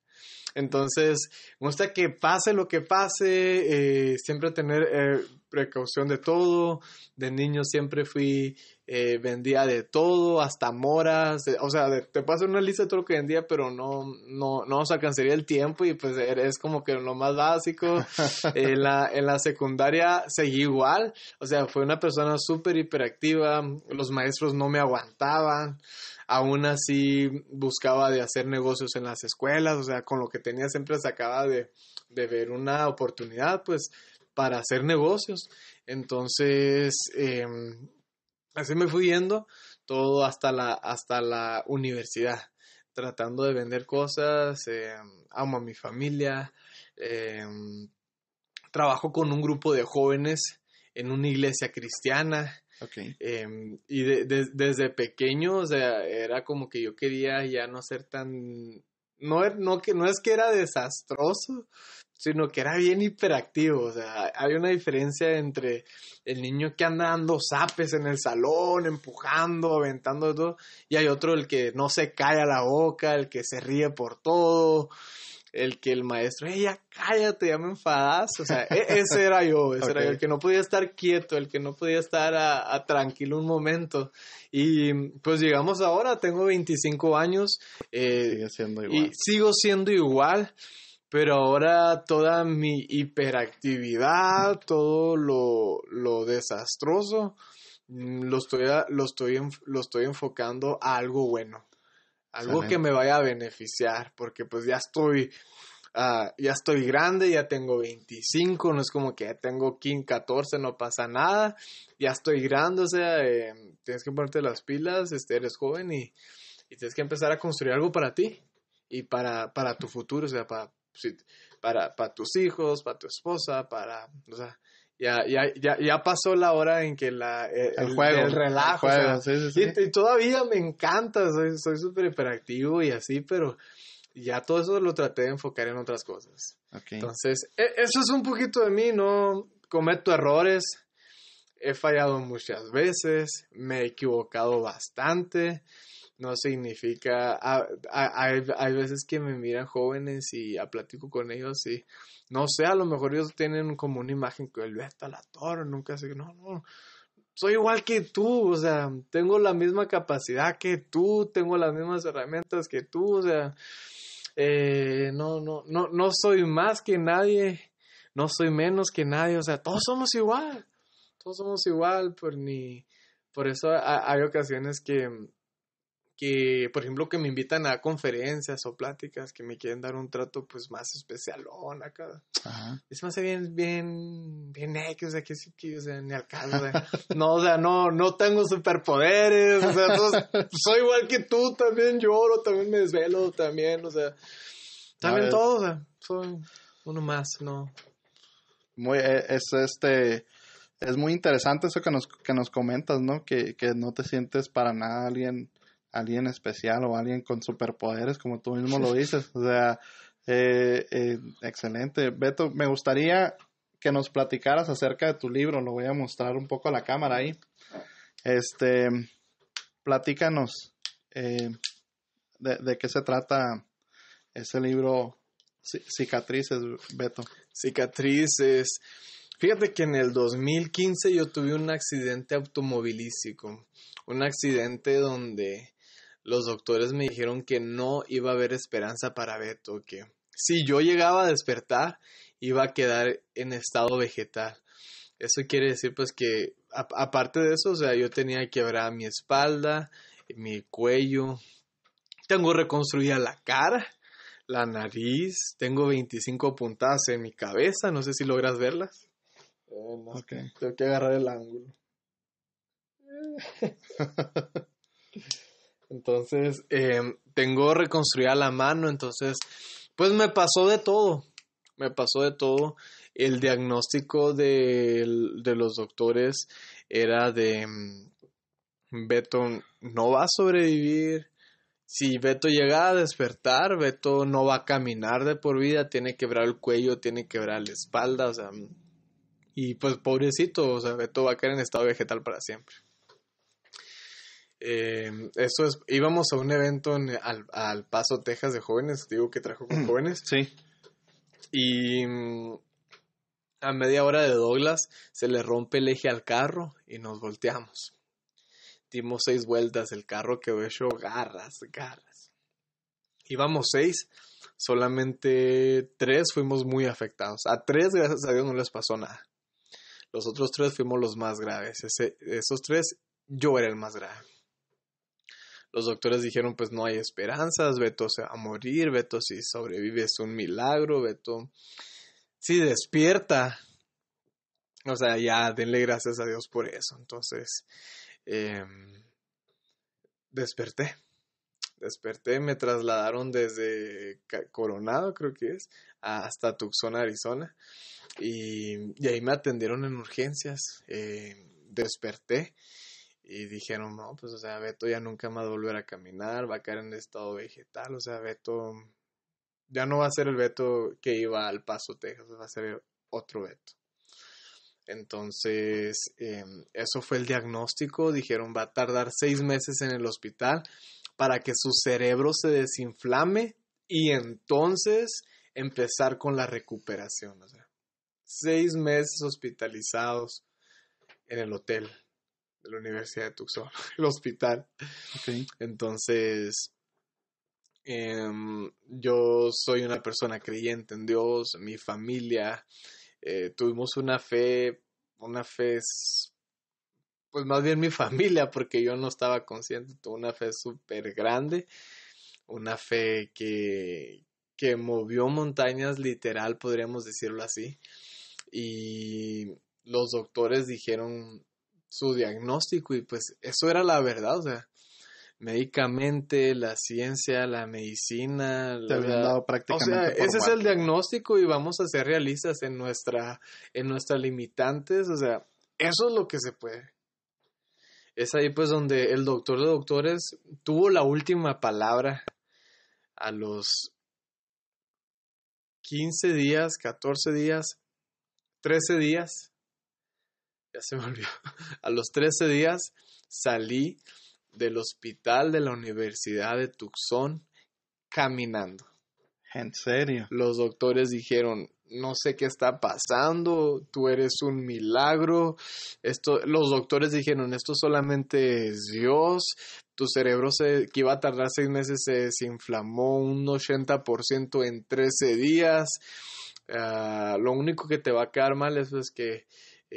Entonces, me gusta que pase lo que pase, eh, siempre tener eh, precaución de todo. De niño siempre fui, eh, vendía de todo, hasta moras. o sea, te paso una lista de todo lo que vendía, pero no, no, no nos alcanzaría el tiempo y pues eres como que lo más básico. en, la, en la secundaria seguí igual. O sea, fue una persona súper hiperactiva. Los maestros no me aguantaban aún así buscaba de hacer negocios en las escuelas, o sea, con lo que tenía siempre sacaba de, de ver una oportunidad, pues, para hacer negocios. Entonces, em, así me fui yendo todo hasta la, hasta la universidad, tratando de vender cosas, em, amo a mi familia, em, trabajo con un grupo de jóvenes en una iglesia cristiana, Ok. Em, y de- de- desde pequeño, o sea, era como que yo quería ya no ser tan... No, er- no, que, no es que era desastroso, sino que era bien hiperactivo. O sea, hay una diferencia entre el niño que anda dando zapes en el salón, empujando, aventando todo, y hay otro el que no se calla la boca, el que se ríe por todo, el que el maestro, ¡Ey, ya cállate, ya me enfadas! O sea, e- ese era yo, ese era yo, el que no podía estar quieto, el que no podía estar a, a tranquilo un momento. Y pues llegamos ahora, tengo 25 años, eh, Sigue siendo y igual. sigo siendo igual, pero ahora toda mi hiperactividad, todo lo, lo desastroso, mm, lo estoy, lo, estoy, lo estoy enfocando a algo bueno. Algo que me vaya a beneficiar, porque pues ya estoy, ah, ya estoy grande, ya tengo 25, no es como que ya tengo 15, 14, no pasa nada, ya estoy grande, o sea, eh, tienes que ponerte las pilas, este, eres joven y, y tienes que empezar a construir algo para ti y para, para tu futuro, o sea, para, para, para tus hijos, para tu esposa, para, o sea, ya, ya, ya, ya pasó la hora en que la, eh, El juego. el relajo, el o sea, juego, sí, sí, sí. y, y todavía me encanta, soy súper hiperactivo y así, pero ya todo eso lo traté de enfocar en otras cosas. Ok. Entonces, e- eso es un poquito de mí, no cometo errores, he fallado muchas veces, me he equivocado bastante, no significa, a- a- hay, hay veces que me miran jóvenes y platico con ellos y no sé, a lo mejor ellos tienen como una imagen que el Beto la torre, nunca sé, no, no, soy igual que tú, o sea, tengo la misma capacidad que tú, tengo las mismas herramientas que tú, o sea, eh, no, no, no, no soy más que nadie, no soy menos que nadie, o sea, todos somos igual, todos somos igual, por ni, por eso ha- hay ocasiones que, que, por ejemplo, que me invitan a conferencias o pláticas que me quieren dar un trato pues más especialón acá. Ajá. Se me hace bien, bien, bien X, o sea, que sí, que, o sea, ni al caso, o sea, no, o sea, no, no tengo superpoderes, o sea, todos- soy igual que tú, también lloro, también me desvelo, también, o sea, también todo, o sea, soy uno más, no. Muy, eh, es este es muy interesante eso que nos, que nos comentas, ¿no? Que, que no te sientes para nada alguien, alguien especial o alguien con superpoderes, como tú mismo lo dices. O sea, eh, eh, excelente. Beto, me gustaría que nos platicaras acerca de tu libro. Lo voy a mostrar un poco a la cámara ahí. Este, platícanos eh, de, de qué se trata ese libro Ci- Cicatrices, Beto. Cicatrices. Fíjate que en el 2015 yo tuve un accidente automovilístico, un accidente donde los doctores me dijeron que no iba a haber esperanza para Beto, que si yo llegaba a despertar iba a quedar en estado vegetal. Eso quiere decir pues que a- aparte de eso, o sea, yo tenía quebrada mi espalda, mi cuello, tengo reconstruida la cara, la nariz, tengo 25 puntadas en mi cabeza, no sé si logras verlas. Eh, no, Ok. Tengo que agarrar el ángulo. Entonces, eh, tengo reconstruida la mano, entonces, pues me pasó de todo, me pasó de todo. El diagnóstico de, los doctores era de, mm, Beto no va a sobrevivir. Si Beto llega a despertar, Beto no va a caminar de por vida, tiene que quebrar el cuello, tiene que quebrar la espalda, o sea, y pues pobrecito, o sea, Beto va a caer en estado vegetal para siempre. Eh, eso es, íbamos a un evento en- al, al Paso, Texas de jóvenes, digo que trajo con jóvenes, Sí. y a media hora de Douglas se le rompe el eje al carro y nos volteamos. Dimos seis vueltas, el carro quedó hecho garras, garras. Íbamos seis, solamente tres fuimos muy afectados. A tres, gracias a Dios, no les pasó nada. Los otros tres fuimos los más graves. Ese- esos tres, yo era el más grave. Los doctores dijeron, pues no hay esperanzas, Beto se va a morir, Beto si sobrevive es un milagro, Beto si despierta. O sea, ya denle gracias a Dios por eso. Entonces, em, desperté. Desperté, me trasladaron desde Coronado, creo que es, hasta Tucson, Arizona. Y, ahí me atendieron en urgencias. Eh, desperté y dijeron, no, pues, o sea, Beto ya nunca más va a volver a caminar, va a caer en estado vegetal, o sea, Beto ya no va a ser el Beto que iba al Paso, Texas, va a ser otro Beto. Entonces, em, eso fue el diagnóstico. Dijeron, va a tardar seis meses en el hospital para que su cerebro se desinflame y entonces empezar con la recuperación. O sea, seis meses hospitalizados en el hotel de la Universidad de Tucson, el hospital. Entonces, em, yo soy una persona creyente en Dios, mi familia eh, tuvimos una fe, una fe, pues más bien mi familia, porque yo no estaba consciente, tuve una fe súper grande, una fe que, que movió montañas, literal, podríamos decirlo así. Y los doctores dijeron su diagnóstico y pues eso era la verdad, o sea, médicamente, la ciencia, la medicina. Te habían dado prácticamente. ese es el diagnóstico y vamos a ser realistas en nuestra, en nuestras limitantes. O sea, eso es lo que se puede. Es ahí pues donde el doctor de doctores tuvo la última palabra a los 15 días, 14 días, 13 días. Ya se me olvidó. A los 13 días salí del hospital de la Universidad de Tucson caminando. ¿En serio? Los doctores dijeron, no sé qué está pasando, tú eres un milagro. Esto, los doctores dijeron, esto solamente es Dios. Tu cerebro se, que iba a tardar seis meses se desinflamó un 80% en 13 días. Ah, lo único que te va a quedar mal es pues, que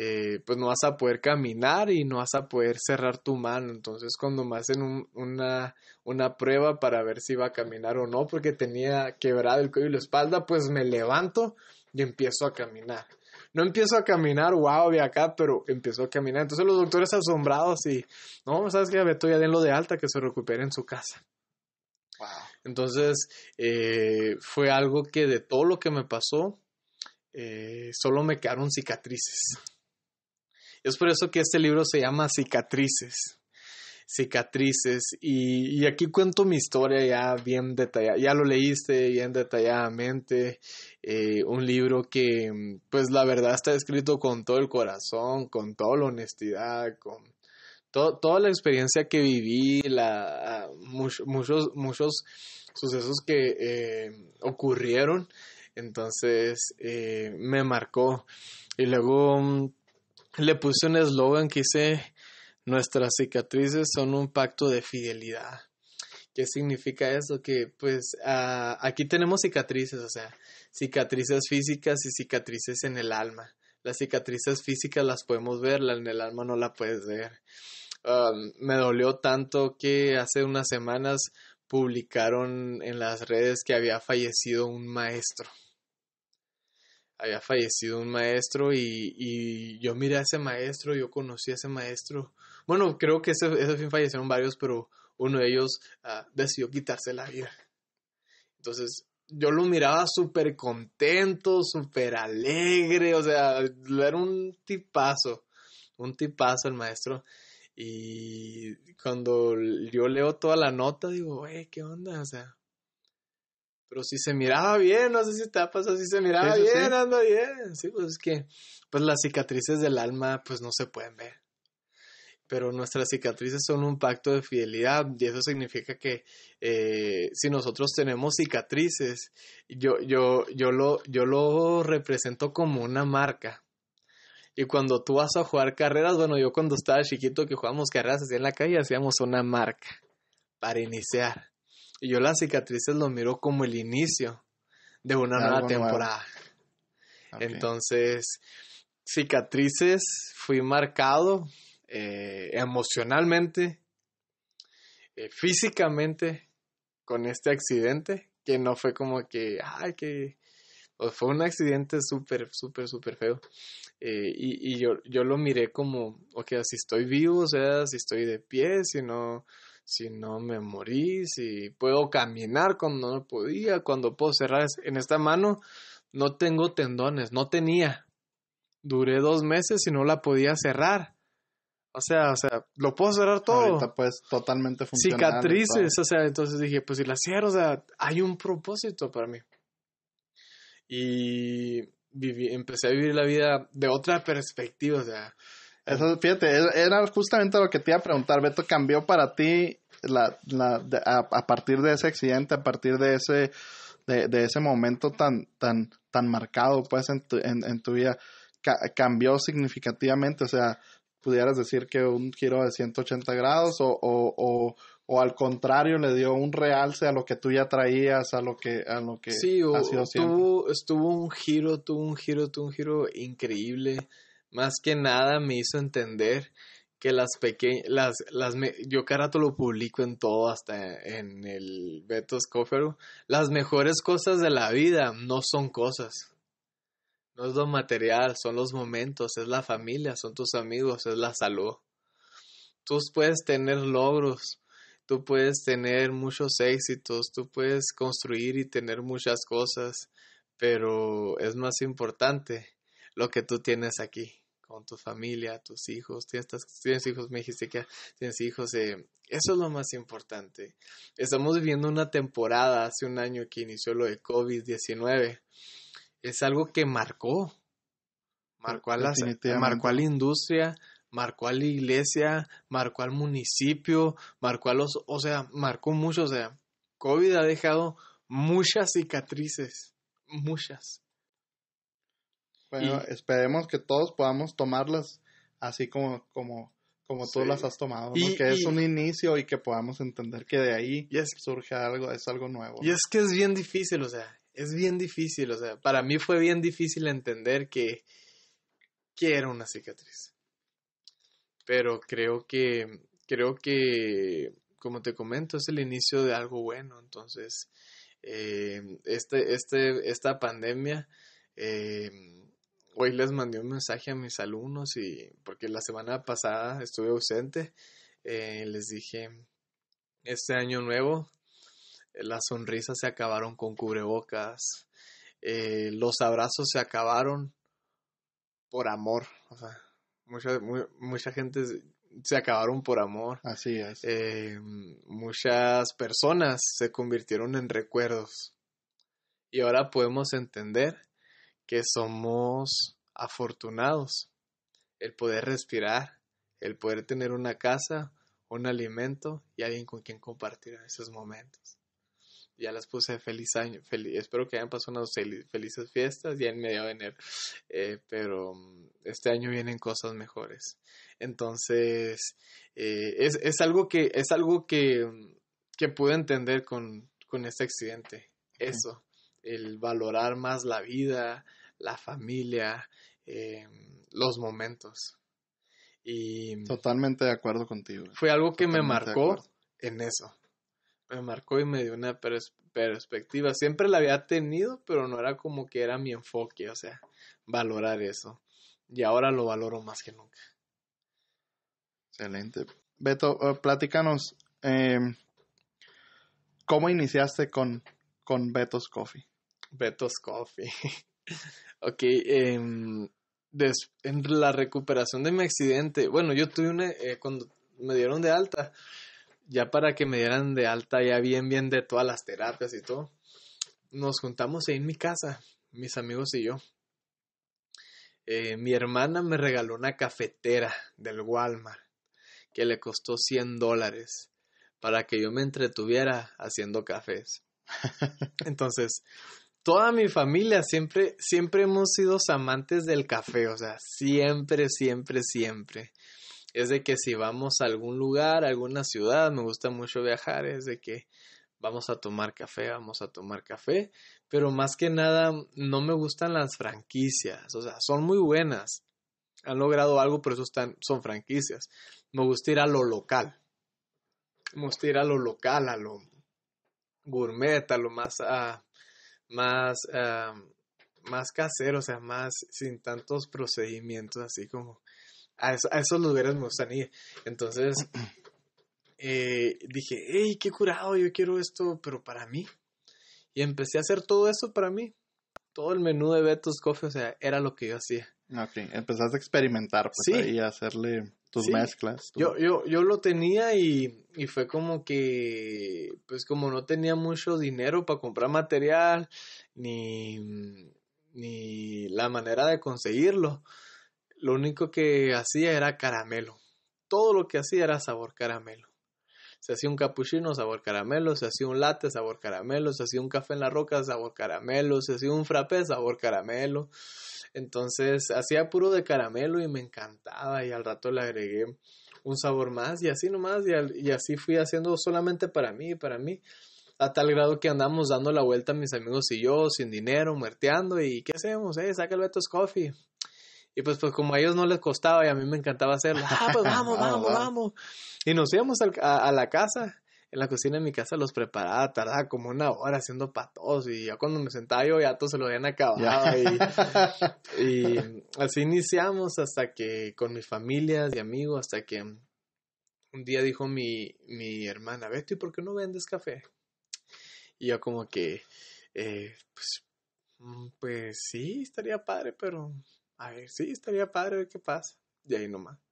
eh, pues no vas a poder caminar y no vas a poder cerrar tu mano. Entonces cuando me hacen una, una prueba para ver si iba a caminar o no, porque tenía quebrado el cuello y la espalda, pues me levanto y empiezo a caminar. No empiezo a caminar, wow, de acá, pero empiezo a caminar. Entonces los doctores asombrados y, no, sabes que Beto ya lo de alta, que se recupere en su casa. Entonces, eh, fue algo que de todo lo que me pasó, eh, solo me quedaron cicatrices. Es por eso que este libro se llama Cicatrices. Cicatrices. Y, aquí cuento mi historia ya bien detallada. Ya lo leíste bien detalladamente. Eh, un libro que, pues la verdad está escrito con todo el corazón, con toda la honestidad, con toda la experiencia que viví, la, muchos, muchos sucesos que eh, ocurrieron. Entonces eh, me marcó. Y luego le puse un eslogan que dice, nuestras cicatrices son un pacto de fidelidad. ¿Qué significa eso? Que pues aquí tenemos cicatrices, o sea, cicatrices físicas y cicatrices en el alma. Las cicatrices físicas las podemos ver, en el alma no la puedes ver. Um, me dolió tanto que hace unas semanas publicaron en las redes que había fallecido un maestro había fallecido un maestro y, yo miré a ese maestro, yo conocí a ese maestro. Bueno, creo que ese, ese fin fallecieron varios, pero uno de ellos ah, decidió quitarse la vida. Entonces, yo lo miraba súper contento, súper alegre, o sea, era un tipazo, un tipazo el maestro. Y cuando yo leo toda la nota, digo, güey, ¿qué onda? O sea, pero si se miraba bien, no sé si te ha pasado, si se miraba bien, anda bien. Sí, pues es que pues las cicatrices del alma pues no se pueden ver. Pero nuestras cicatrices son un pacto de fidelidad y eso significa que eh, si nosotros tenemos cicatrices, yo, yo, yo, lo, yo lo represento como una marca. Y cuando tú vas a jugar carreras, bueno, yo cuando estaba chiquito que jugábamos carreras así en la calle, hacíamos una marca para iniciar. Y yo las cicatrices lo miro como el inicio de una nueva temporada. Entonces, cicatrices, fui marcado eh, emocionalmente, eh, físicamente con este accidente, que no fue como que, ay, que pues, fue un accidente súper, súper, súper feo. Eh, y, y yo, yo lo miré como, ok, si estoy vivo, o sea, si estoy de pie, si no, si no me morí, si puedo caminar cuando no podía, cuando puedo cerrar en esta mano, no tengo tendones, no tenía. Duré dos meses y no la podía cerrar. O sea, o sea, lo puedo cerrar todo. Ahorita pues totalmente funcionar. Cicatrices, o sea, entonces dije, pues si la cierro, o sea, hay un propósito para mí. Y viví, empecé a vivir la vida de otra perspectiva, o sea. Eso, fíjate, e, era justamente lo que te iba a preguntar, Beto, ¿cambió para ti la, la, a, partir de ese accidente, a partir de ese, de, de ese momento tan, tan, tan marcado pues en tu, en, en tu vida? ¿Cambió significativamente? O sea, pudieras decir que un giro de 180 grados o, o, o, o, al contrario le dio un realce a lo que tú ya traías, a lo que, a lo que sí, ha sido siempre. Tuvo, estuvo un giro, tuvo un giro, tuvo un giro increíble. Más que nada me hizo entender que las pequeñas, las, las, yo cada rato lo publico en todo, hasta en el Beto Scofero, las mejores cosas de la vida no son cosas no es lo material, son los momentos, es la familia, son tus amigos, es la salud. Tú puedes tener logros, tú puedes tener muchos éxitos, tú puedes construir y tener muchas cosas, pero es más importante lo que tú tienes aquí, con tu familia, tus hijos. Tienes, tienes hijos, me dijiste que tienes hijos. Eh, eso es lo más importante. Estamos viviendo una temporada hace un año que inició lo de COVID-19 es algo que marcó. Marcó a, la, marcó a la industria, marcó a la iglesia, marcó al municipio, marcó a los, o sea, marcó mucho, o sea, COVID ha dejado muchas cicatrices, muchas. Bueno, esperemos que todos podamos tomarlas así como, como, como tú las has tomado, que es un inicio y que podamos entender que de ahí surge algo, es algo nuevo. Y es que es bien difícil, o sea, es bien difícil, o sea, para mí fue bien difícil entender que, que era una cicatriz. Pero creo que, creo que, como te comento, es el inicio de algo bueno. Entonces, eh, este, este, esta pandemia, eh, hoy les mandé un mensaje a mis alumnos y, porque la semana pasada estuve ausente, eh, les dije, este año nuevo las sonrisas se acabaron con cubrebocas, eh, los abrazos se acabaron por amor, o sea, mucha, mucha gente se acabaron por amor. Así es. Eh, muchas personas se convirtieron en recuerdos. Y ahora podemos entender que somos afortunados. El poder respirar, el poder tener una casa, un alimento y alguien con quien compartir esos momentos ya las puse feliz año, espero que hayan pasado unas felices fiestas ya en medio de enero, eh, pero mm, este año vienen cosas mejores. Entonces, eh, es, es, algo que, es algo que, mm, que pude entender con, con este accidente, eso, el valorar más la vida, la familia, eh, los momentos. Y Totalmente de acuerdo contigo. Fue algo que me marcó en eso me marcó y me dio una perspectiva. Siempre la había tenido, pero no era como que era mi enfoque, o sea, valorar eso. Y ahora lo valoro más que nunca. Excelente. Beto, uh, platícanos, em, ¿cómo iniciaste con, con Beto's Coffee? Beto's Coffee. ok, em, en la recuperación de mi accidente, bueno, yo tuve una, eh, cuando me dieron de alta, ya para que me dieran de alta ya bien, bien de todas las terapias y todo, nos juntamos ahí en mi casa, mis amigos y yo. Eh, mi hermana me regaló una cafetera del Walmart que le costó 100 dólares para que yo me entretuviera haciendo cafés. Entonces, toda mi familia siempre, siempre hemos sido amantes del café, o sea, siempre, siempre, siempre es de que si vamos a algún lugar, a alguna ciudad, me gusta mucho viajar, es de que vamos a tomar café, vamos a tomar café, pero más que nada no me gustan las franquicias, o sea, son muy buenas, han logrado algo, pero eso están, son franquicias. Me gusta ir a lo local, me gusta ir a lo local, a lo gourmet, a lo más, uh, más, más casero, o sea, más sin tantos procedimientos, así como a, esos lugares me gustan ir. Entonces eh, dije, hey, qué curado, yo quiero esto, pero para mí. Y empecé a hacer todo eso para mí. Todo el menú de Betos Coffee, o sea, era lo que yo hacía. Ok, empezaste a experimentar, pues, y a hacerle... tus Sí. mezclas. tu- Yo, yo, yo lo tenía y, y fue como que, pues como no tenía mucho dinero para comprar material, ni, ni la manera de conseguirlo, lo único que hacía era caramelo. Todo lo que hacía era sabor caramelo. Se hacía un capuchino, sabor caramelo, se hacía un latte, sabor caramelo, se hacía un café en la roca, sabor caramelo, se hacía un frappé, sabor caramelo. Entonces hacía puro de caramelo y me encantaba y al rato le agregué un sabor más y así nomás y, al- y así fui haciendo solamente para mí, para mí, a tal grado que andamos dando la vuelta mis amigos y yo sin dinero, muerteando y ¿qué hacemos? Eh, saca el Beto's Coffee. Y pues, pues como a ellos no les costaba y a mí me encantaba hacerlo, ah, pues vamos, Ah, vamos, va. vamos. Y nos íbamos al- a, a la casa, en la cocina de mi casa los preparaba, tardaba como una hora haciendo patos y ya cuando me sentaba yo ya todos se lo habían acabado y, y así iniciamos hasta que con mi familia y amigos, hasta que un día dijo mi, mi hermana, Beto, ¿y por qué no vendes café? Y yo como que, eh, pues, mm, pues sí, estaría padre, pero a ver, sí, estaría padre, a ver qué pasa. Y ahí nomás.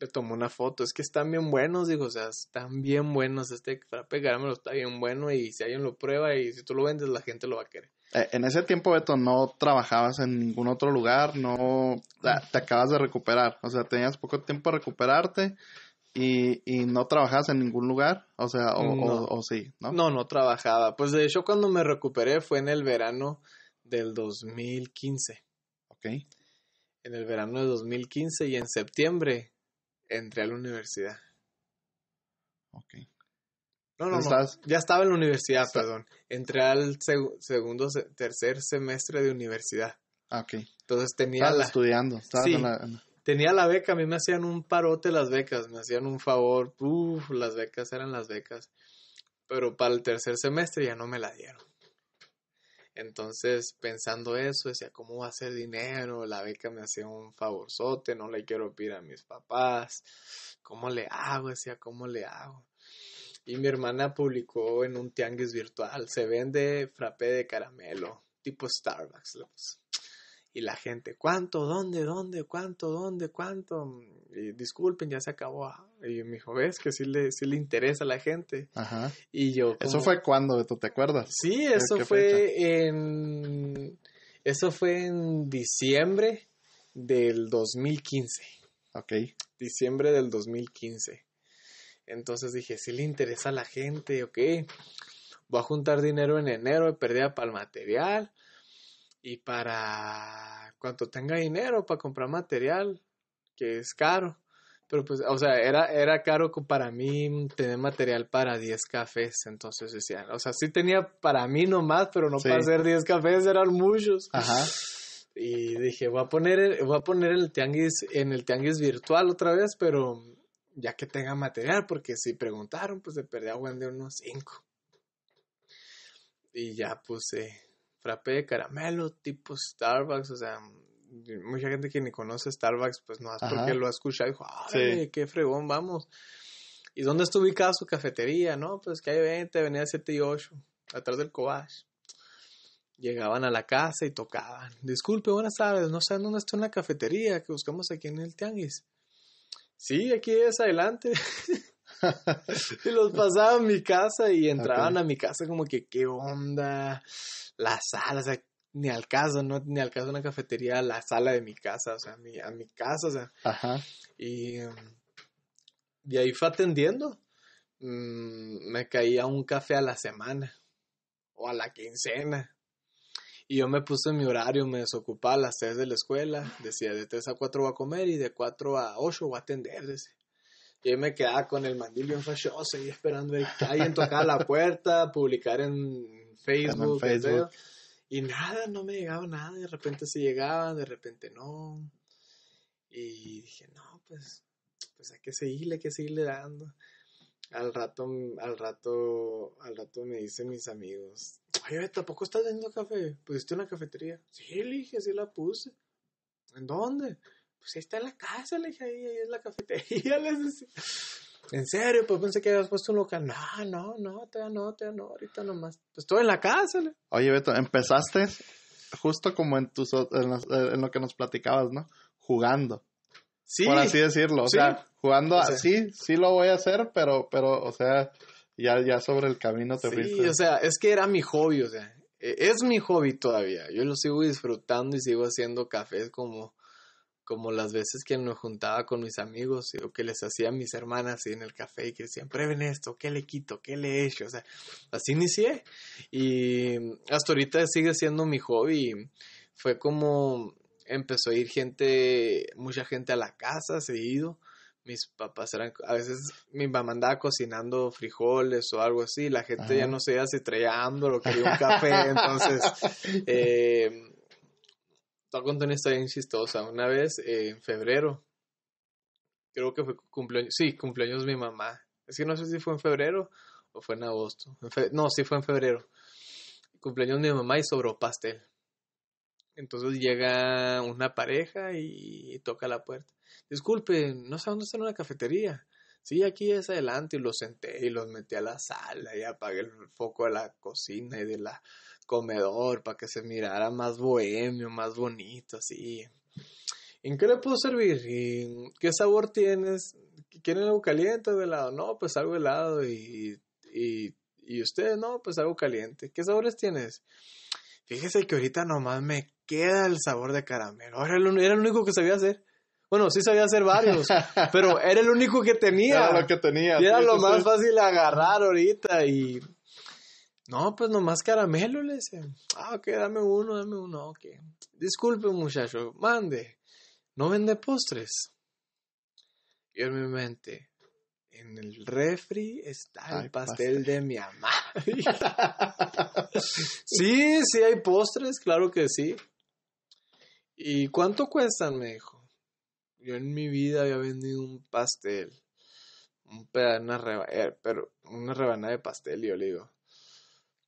Le tomó una foto, es que están bien buenos, digo, o sea, están bien buenos, este frappe caramelo está bien bueno y si alguien lo prueba y si tú lo vendes, la gente lo va a querer. Eh, En ese tiempo, Beto, no trabajabas en ningún otro lugar, no te acabas de recuperar, o sea, tenías poco tiempo para recuperarte y, y no trabajabas en ningún lugar, o sea, o, No. o- o sí, ¿no? No, no trabajaba. Pues de hecho cuando me recuperé fue en el verano del 2015. Ok, En el verano del 2015 y en septiembre entré a la universidad. ok. No, no, no. Ya estaba en la universidad, Está- perdón. Entré al seg- segundo, se- tercer semestre de universidad. Ah, ok. Entonces tenía Estabas la, estudiando, estabas Sí. en la- en- tenía la beca. A mí me hacían un parote las becas. Me hacían un favor. Uf, las becas eran las becas. Pero para el tercer semestre ya no me la dieron. Entonces, pensando eso, decía, ¿cómo va a ser dinero? La beca me hacía un favorzote, no le quiero pedir a mis papás. ¿Cómo le hago? Decía, ¿cómo le hago? Y mi hermana publicó en un tianguis virtual, se vende frappé de caramelo, tipo Starbucks. Y la gente, ¿cuánto? ¿Dónde? ¿Dónde? ¿Cuánto? ¿Dónde? ¿Cuánto? Y disculpen, ya se acabó. Ah, Y me dijo, ¿ves que sí le, sí le interesa a la gente? Ajá. Y yo... ¿Eso fue cuando, Beto? ¿Te acuerdas? Sí, eso fue en... Eso fue en diciembre del 2015. Ok. Diciembre del 2015. Entonces dije, sí le interesa a la gente, ok. Voy a juntar dinero en enero de pérdida para el material. Y para cuando tenga dinero para comprar material, que es caro. Pero pues, o sea, era, era caro para mí tener material para 10 cafés. Entonces decía, o sea, sí tenía para mí nomás, pero no Sí. para hacer 10 cafés, eran muchos. Ajá. Y dije, voy a poner el, voy a poner el tianguis en el tianguis virtual otra vez, pero ya que tenga material, porque si preguntaron, pues de perdía de unos 5. Y ya puse frappé de caramelo tipo Starbucks, o sea, mucha gente que ni conoce Starbucks, pues no es porque lo ha escuchado y dijo, Sí. ¡ay, qué fregón, vamos! ¿Y dónde está ubicada su cafetería? No, pues que hay 20, avenida 7 y 8, atrás del Cobach. Llegaban a la casa y tocaban. Disculpe, buenas tardes, no sé dónde está una cafetería que buscamos aquí en el Tianguis. Sí, aquí es adelante. y los pasaba a mi casa y entraban a mi casa como que, ¿qué onda? La sala, o sea, ni al caso, no, ni al caso una cafetería, la sala de mi casa, o sea, mi, a mi casa, o sea, Ajá. y, y ahí fue atendiendo. Mm, me caía un café a la semana o a la quincena. Y yo me puse mi horario, me desocupaba a las 3 de la escuela. Decía, de 3 a 4 voy a comer y de 4 a 8 voy a atender. decía. Y ahí me quedaba con el mandil bien fachoso y esperando que alguien tocara la puerta, publicar en Facebook. En Facebook. Y nada, no me llegaba nada. De repente sí llegaban, de repente no. Y dije, no, pues, pues hay que seguirle, hay que seguirle dando. Al rato, al rato, al rato me dicen mis amigos, oye, ¿tampoco estás vendiendo café? ¿Pusiste una cafetería? Sí, le dije, sí la puse. ¿En dónde? Pues ahí está en la casa, le dije, ahí, ahí es la cafetería, les decía. ¿En serio? Pues pensé que habías puesto un local. No, no, no, todavía no, todavía no, ahorita nomás. Pues estoy en la casa, le. Oye, Beto, empezaste justo como en, tus, en, los- en lo que nos platicabas, ¿no? Jugando. Sí. Por así decirlo. O sea, jugando así, sí lo voy a hacer, pero, pero, o sea, ya, ya sobre el camino te Sí, o sea, es que era mi hobby, o sea, e, es mi hobby todavía. Yo lo sigo disfrutando y sigo haciendo cafés como, como las veces que me juntaba con mis amigos o que les hacía a mis hermanas en el café y que decían, prueben esto, ¿qué le quito? ¿Qué le echo? O sea, así inicié. Y hasta ahorita sigue siendo mi hobby. Fue como empezó a ir gente, mucha gente a la casa seguido mis papás eran, a veces mi mamá andaba cocinando frijoles o algo así, la gente ya no sabía si traía hambre o quería un café, entonces, eh, te voy a contar una historia chistosa, una vez en febrero, creo que fue cumpleaños, sí, cumpleaños de mi mamá, es que no sé si fue en febrero o fue en agosto, no, sí fue en febrero, cumpleaños de mi mamá y sobró pastel. Entonces llega una pareja y toca la puerta. Disculpe, no sé dónde está una cafetería. Sí, aquí es adelante y los senté y los metí a la sala y apagué el foco de la cocina y de la comedor para que se mirara más bohemio, más bonito, así. ¿En qué le puedo servir? ¿Y ¿Qué sabor tienes? ¿Quieren algo caliente o helado? No, pues algo helado y, y, y usted, no, pues algo caliente. ¿Qué sabores tienes? Fíjese que ahorita nomás me queda el sabor de caramelo. Era el, era el único que sabía hacer. Bueno, sí sabía hacer varios, pero era el único que tenía. Era lo que tenía. Y era lo más fácil agarrar ahorita y... No, pues nomás caramelo, le decía. Ah, ok, dame uno, dame uno, ok. Disculpe, muchacho, mande. ¿No vende postres? Y en mi mente, en el refri está el pastel, de mi mamá. sí, sí hay postres, claro que sí. ¿Y cuánto cuestan? Me dijo. Yo en mi vida había vendido un pastel. Un pedazo, una, eh, pero una rebanada de pastel. Y yo le digo,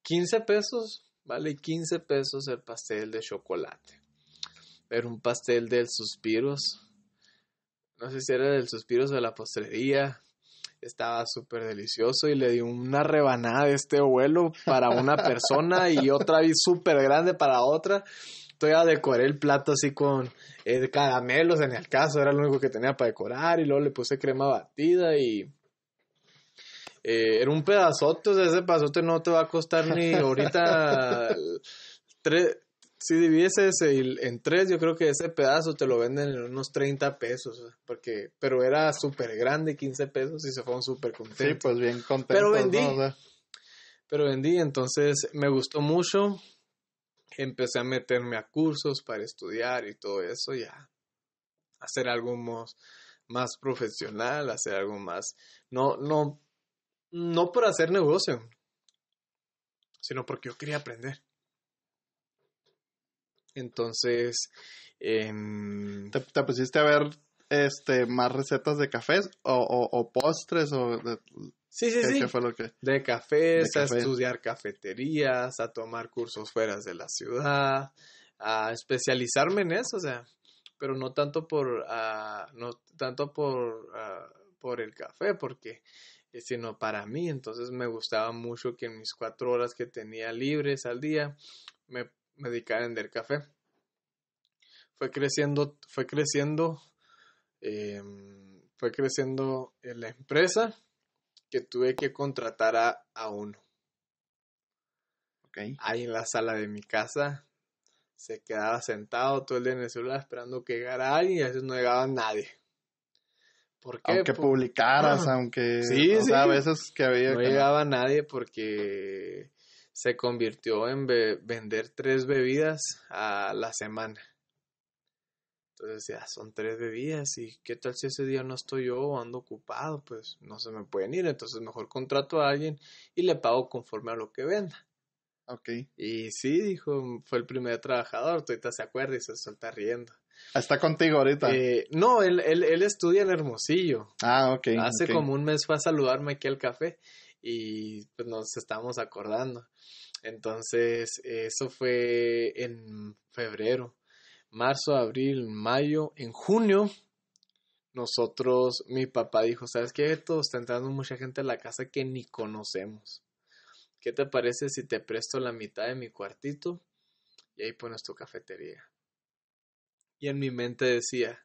15 pesos, vale 15 pesos el pastel de chocolate. Pero un pastel del suspiros. No sé si era del suspiros o de la postrería. Estaba súper delicioso y le di una rebanada de este vuelo para una persona y otra súper grande para otra todavía decoré el plato así con eh, caramelos en el caso, era lo único que tenía para decorar y luego le puse crema batida y eh, era un pedazote, o sea, ese pedazote no te va a costar ni ahorita tres, si divides ese en tres, yo creo que ese pedazo te lo venden en unos 30 pesos, porque, pero era súper grande, 15 pesos y se fueron súper contentos. Sí, pues bien contentos. Pero vendí. Pero vendí, entonces me gustó mucho empecé a meterme a cursos para estudiar y todo eso, ya hacer algo más, profesional, hacer algo más, no, no, no por hacer negocio, sino porque yo quería aprender. Entonces, em, ¿Te, ¿Te, pusiste a ver este más recetas de cafés o, o, postres o Sí, sí, sí. De cafés, a estudiar cafeterías, a tomar cursos fuera de la ciudad, a especializarme en eso, o sea, pero no tanto por, uh, no tanto por, ah, por el café, porque eh, sino para mí. Entonces me gustaba mucho que en mis cuatro horas que tenía libres al día me, me dedicara a vender café. Fue creciendo, fue creciendo, em, fue creciendo en la empresa que tuve que contratar a, a uno. Okay. Ahí en la sala de mi casa se quedaba sentado todo el día en el celular esperando que llegara alguien y a veces no llegaba nadie. ¿Por qué? Aunque publicaras, aunque... Sí, sí. a veces que había... No llegaba nadie porque se convirtió en vender tres bebidas a la semana. Entonces ya son tres bebidas y qué tal si ese día no estoy yo ando ocupado, pues no se me pueden ir, entonces mejor contrato a alguien y le pago conforme a lo que venda. Ok. Y sí, dijo, fue el primer trabajador, ahorita se acuerda y se suelta riendo. ¿Está contigo ahorita? Eh, no, él, él, él, estudia en Hermosillo. Ah, ok. Hace como un mes fue a saludarme aquí al café y pues nos estábamos acordando. Entonces, eso fue en febrero marzo, abril, mayo, en junio, nosotros, mi papá dijo, ¿sabes qué? Todo está entrando mucha gente a la casa que ni conocemos. ¿Qué te parece si te presto la mitad de mi cuartito y ahí pones tu cafetería? Y en mi mente decía,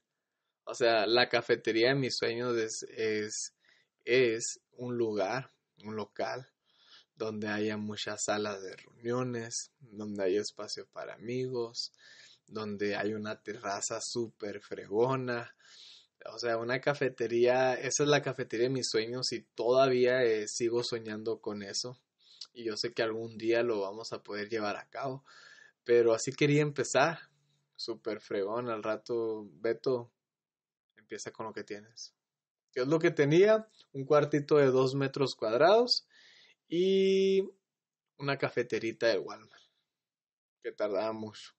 O sea, la cafetería de mis sueños es, es, es un lugar, un local, donde haya muchas salas de reuniones, donde hay espacio para amigos, donde hay una terraza súper fregona. O sea, una cafetería, esa es la cafetería de mis sueños y todavía eh, sigo soñando con eso. Y yo sé que algún día lo vamos a poder llevar a cabo. Pero así quería empezar. Súper fregón. Al rato, Beto, empieza con lo que tienes. ¿Qué es lo que tenía? Un cuartito de dos metros cuadrados y una cafeterita de Walmart. Que tardaba mucho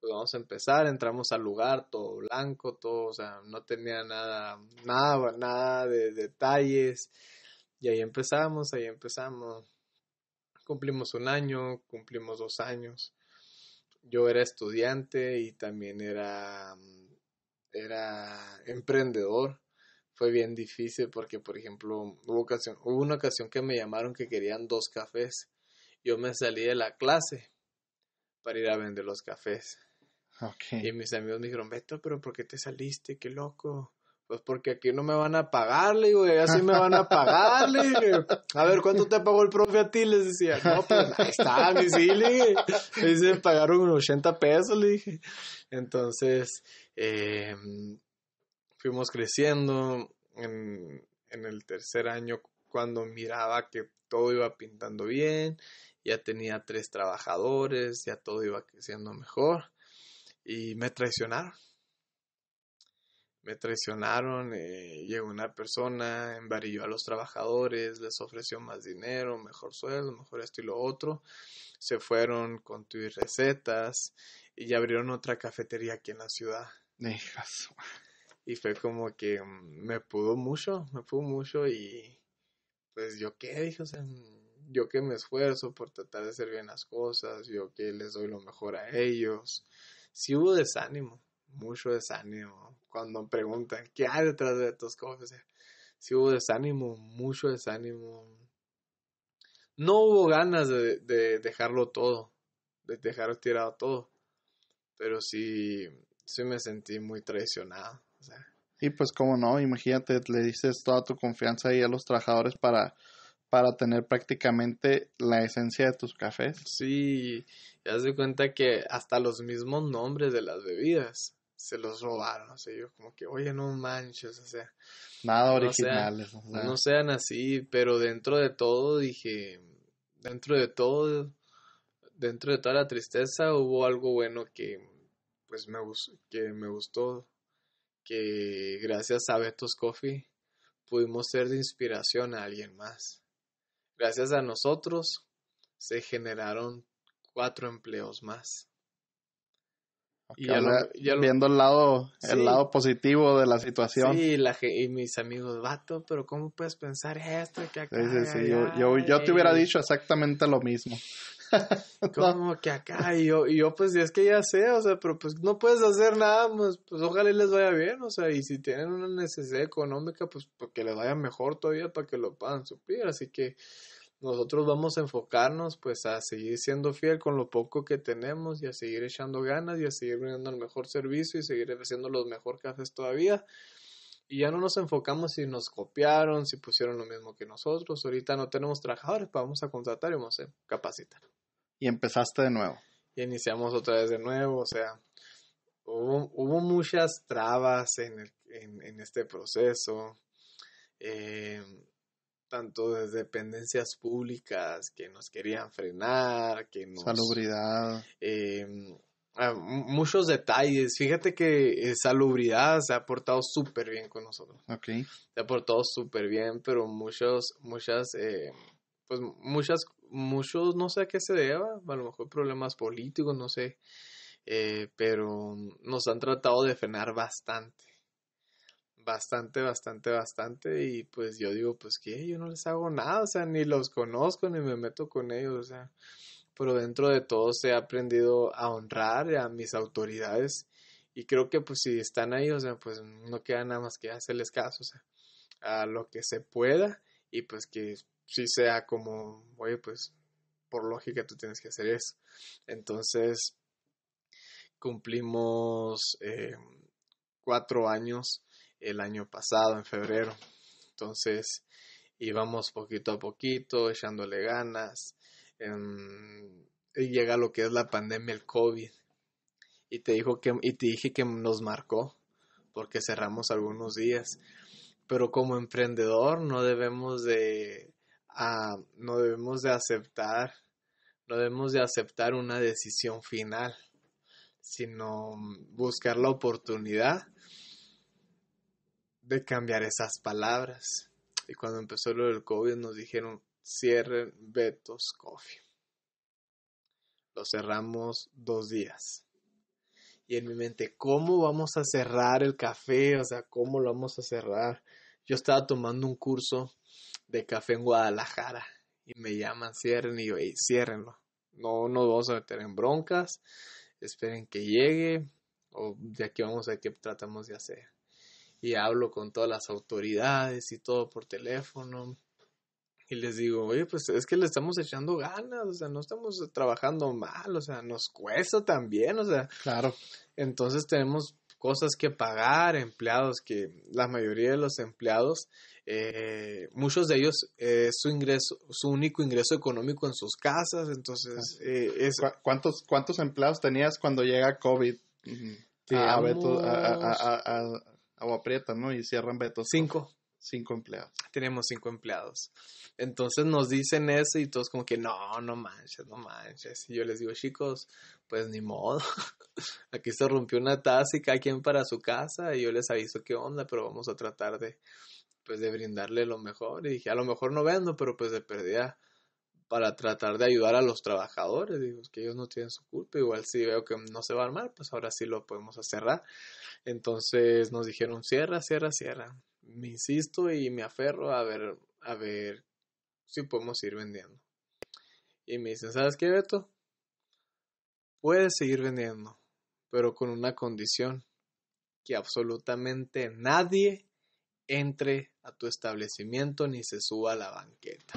pues vamos a empezar, entramos al lugar, todo blanco, todo, o sea, no tenía nada, nada, nada de detalles. Y ahí empezamos, ahí empezamos. Cumplimos un año, cumplimos dos años. Yo era estudiante y también era, era emprendedor. Fue bien difícil porque, por ejemplo, hubo, ocasión, hubo una ocasión que me llamaron que querían dos cafés. Yo me salí de la clase para ir a vender los cafés. Y mis amigos me dijeron, Beto, pero ¿por qué te saliste? Qué loco. Pues porque aquí no me van a pagar, le digo, así me van a pagar, A ver, ¿cuánto te pagó el profe a ti? Les decía, no, pues ahí está, mi sí, le dije. pagaron 80 pesos, le dije. Entonces, em, fuimos creciendo. En, en el tercer año, cuando miraba que todo iba pintando bien, ya tenía tres trabajadores, ya todo iba creciendo mejor y me traicionaron. Me traicionaron, eh, llegó una persona, embarilló a los trabajadores, les ofreció más dinero, mejor sueldo, mejor esto y lo otro. Se fueron con tus recetas y abrieron otra cafetería aquí en la ciudad. Y fue como que mm, me pudo mucho, me pudo mucho y pues yo qué, dije, o sea, yo que me esfuerzo por tratar de hacer bien las cosas, yo que les doy lo mejor a ellos, sí hubo desánimo, mucho desánimo. Cuando preguntan, ¿qué hay detrás de estos cosas? Sí hubo desánimo, mucho desánimo. No hubo ganas de, dejarlo todo, de dejar tirado todo, pero sí, sí me sentí muy traicionado. Y pues cómo no, imagínate, le dices toda tu confianza ahí a los trabajadores para para tener prácticamente la esencia de tus cafés. Sí, ya se cuenta que hasta los mismos nombres de las bebidas se los robaron, o sea, yo como que, oye, no manches, o sea. Nada originales. no sean así, pero dentro de todo dije, dentro de todo, dentro de toda la tristeza hubo algo bueno que, pues, me, que me gustó, que gracias a Betos Coffee pudimos ser de inspiración a alguien más. Gracias a nosotros se generaron cuatro empleos más. Y viendo el lado, el lado positivo de la situación. Sí, la, y mis amigos, vato, pero ¿cómo puedes pensar esto? Que acá, yo, yo, te hubiera dicho exactamente lo mismo. como que acá, y yo, y yo pues es que ya sé, o sea, pero pues no puedes hacer nada, pues, pues ojalá les vaya bien, o sea, y si tienen una necesidad económica, pues que les vaya mejor todavía para que lo puedan suplir, así que nosotros vamos a enfocarnos pues a seguir siendo fiel con lo poco que tenemos y a seguir echando ganas y a seguir brindando el mejor servicio y seguir haciendo los mejores cafés todavía. Y ya no nos enfocamos si nos copiaron, si pusieron lo mismo que nosotros. Ahorita no tenemos trabajadores, vamos a contratar y vamos a capacitar. Y empezaste de nuevo. Y iniciamos otra vez de nuevo, o sea, hubo, hubo muchas trabas en, el, en, en este proceso. Eh, tanto de dependencias públicas que nos querían frenar, que nos... Salubridad. Em, muchos detalles. Fíjate que eh, salubridad se ha portado súper bien con nosotros. Ok. Se ha portado súper bien, pero muchos, muchas, eh, pues muchas, muchos, no sé a qué se deba, a lo mejor problemas políticos, no sé, eh, pero nos han tratado de frenar bastante bastante, bastante, bastante y pues yo digo, pues que yo no les hago nada, o sea, ni los conozco ni me meto con ellos, o sea, pero dentro de todo se ha aprendido a honrar a mis autoridades y creo que pues si están ahí, o sea, pues no queda nada más que hacerles caso, o sea, a lo que se pueda y pues que si sea como, oye, pues por lógica tú tienes que hacer eso. Entonces, cumplimos eh, cuatro años el año pasado, en febrero. Entonces íbamos poquito a poquito, echándole ganas. Em, y llega lo que es la pandemia, el COVID. Y te, dijo que, y te dije que nos marcó porque cerramos algunos días. Pero como emprendedor no debemos de, no debemos de aceptar, no debemos de aceptar una decisión final, sino buscar la oportunidad de cambiar esas palabras. Y cuando empezó lo del COVID nos dijeron, cierren Betos Coffee. Lo cerramos dos días. Y en mi mente, ¿cómo vamos a cerrar el café? O sea, ¿cómo lo vamos a cerrar? Yo estaba tomando un curso de café en Guadalajara y me llaman, cierren y yo, hey, ciérrenlo. No nos vamos a meter en broncas, esperen que llegue o de aquí vamos a ver qué tratamos de hacer y hablo con todas las autoridades y todo por teléfono. Y les digo, oye, pues es que le estamos echando ganas, o sea, no estamos trabajando mal, o sea, nos cuesta también, o sea. Claro. Entonces tenemos cosas que pagar, empleados que la mayoría de los empleados, eh, muchos de ellos es su ingreso, su único ingreso económico en sus casas, entonces eh, es... ¿Cuántos, ¿Cuántos empleados tenías cuando llega COVID? a, a, agua prieta, ¿no? Y cierran Betos. Cinco. Cinco empleados. Tenemos cinco empleados. Entonces nos dicen eso y todos como que no, no manches, no manches. Y yo les digo, chicos, pues ni modo. Aquí se rompió una taza y cada quien para su casa y yo les aviso qué onda, pero vamos a tratar de, pues de brindarle lo mejor. Y dije, a lo mejor no vendo, pero pues de pérdida para tratar de ayudar a los trabajadores, digo, que ellos no tienen su culpa, igual si veo que no se va a armar, pues ahora sí lo podemos cerrar. Entonces nos dijeron, cierra, cierra, cierra. Me insisto y me aferro a ver, a ver si podemos ir vendiendo. Y me dicen, ¿sabes qué, Beto? Puedes seguir vendiendo, pero con una condición, que absolutamente nadie entre a tu establecimiento ni se suba a la banqueta.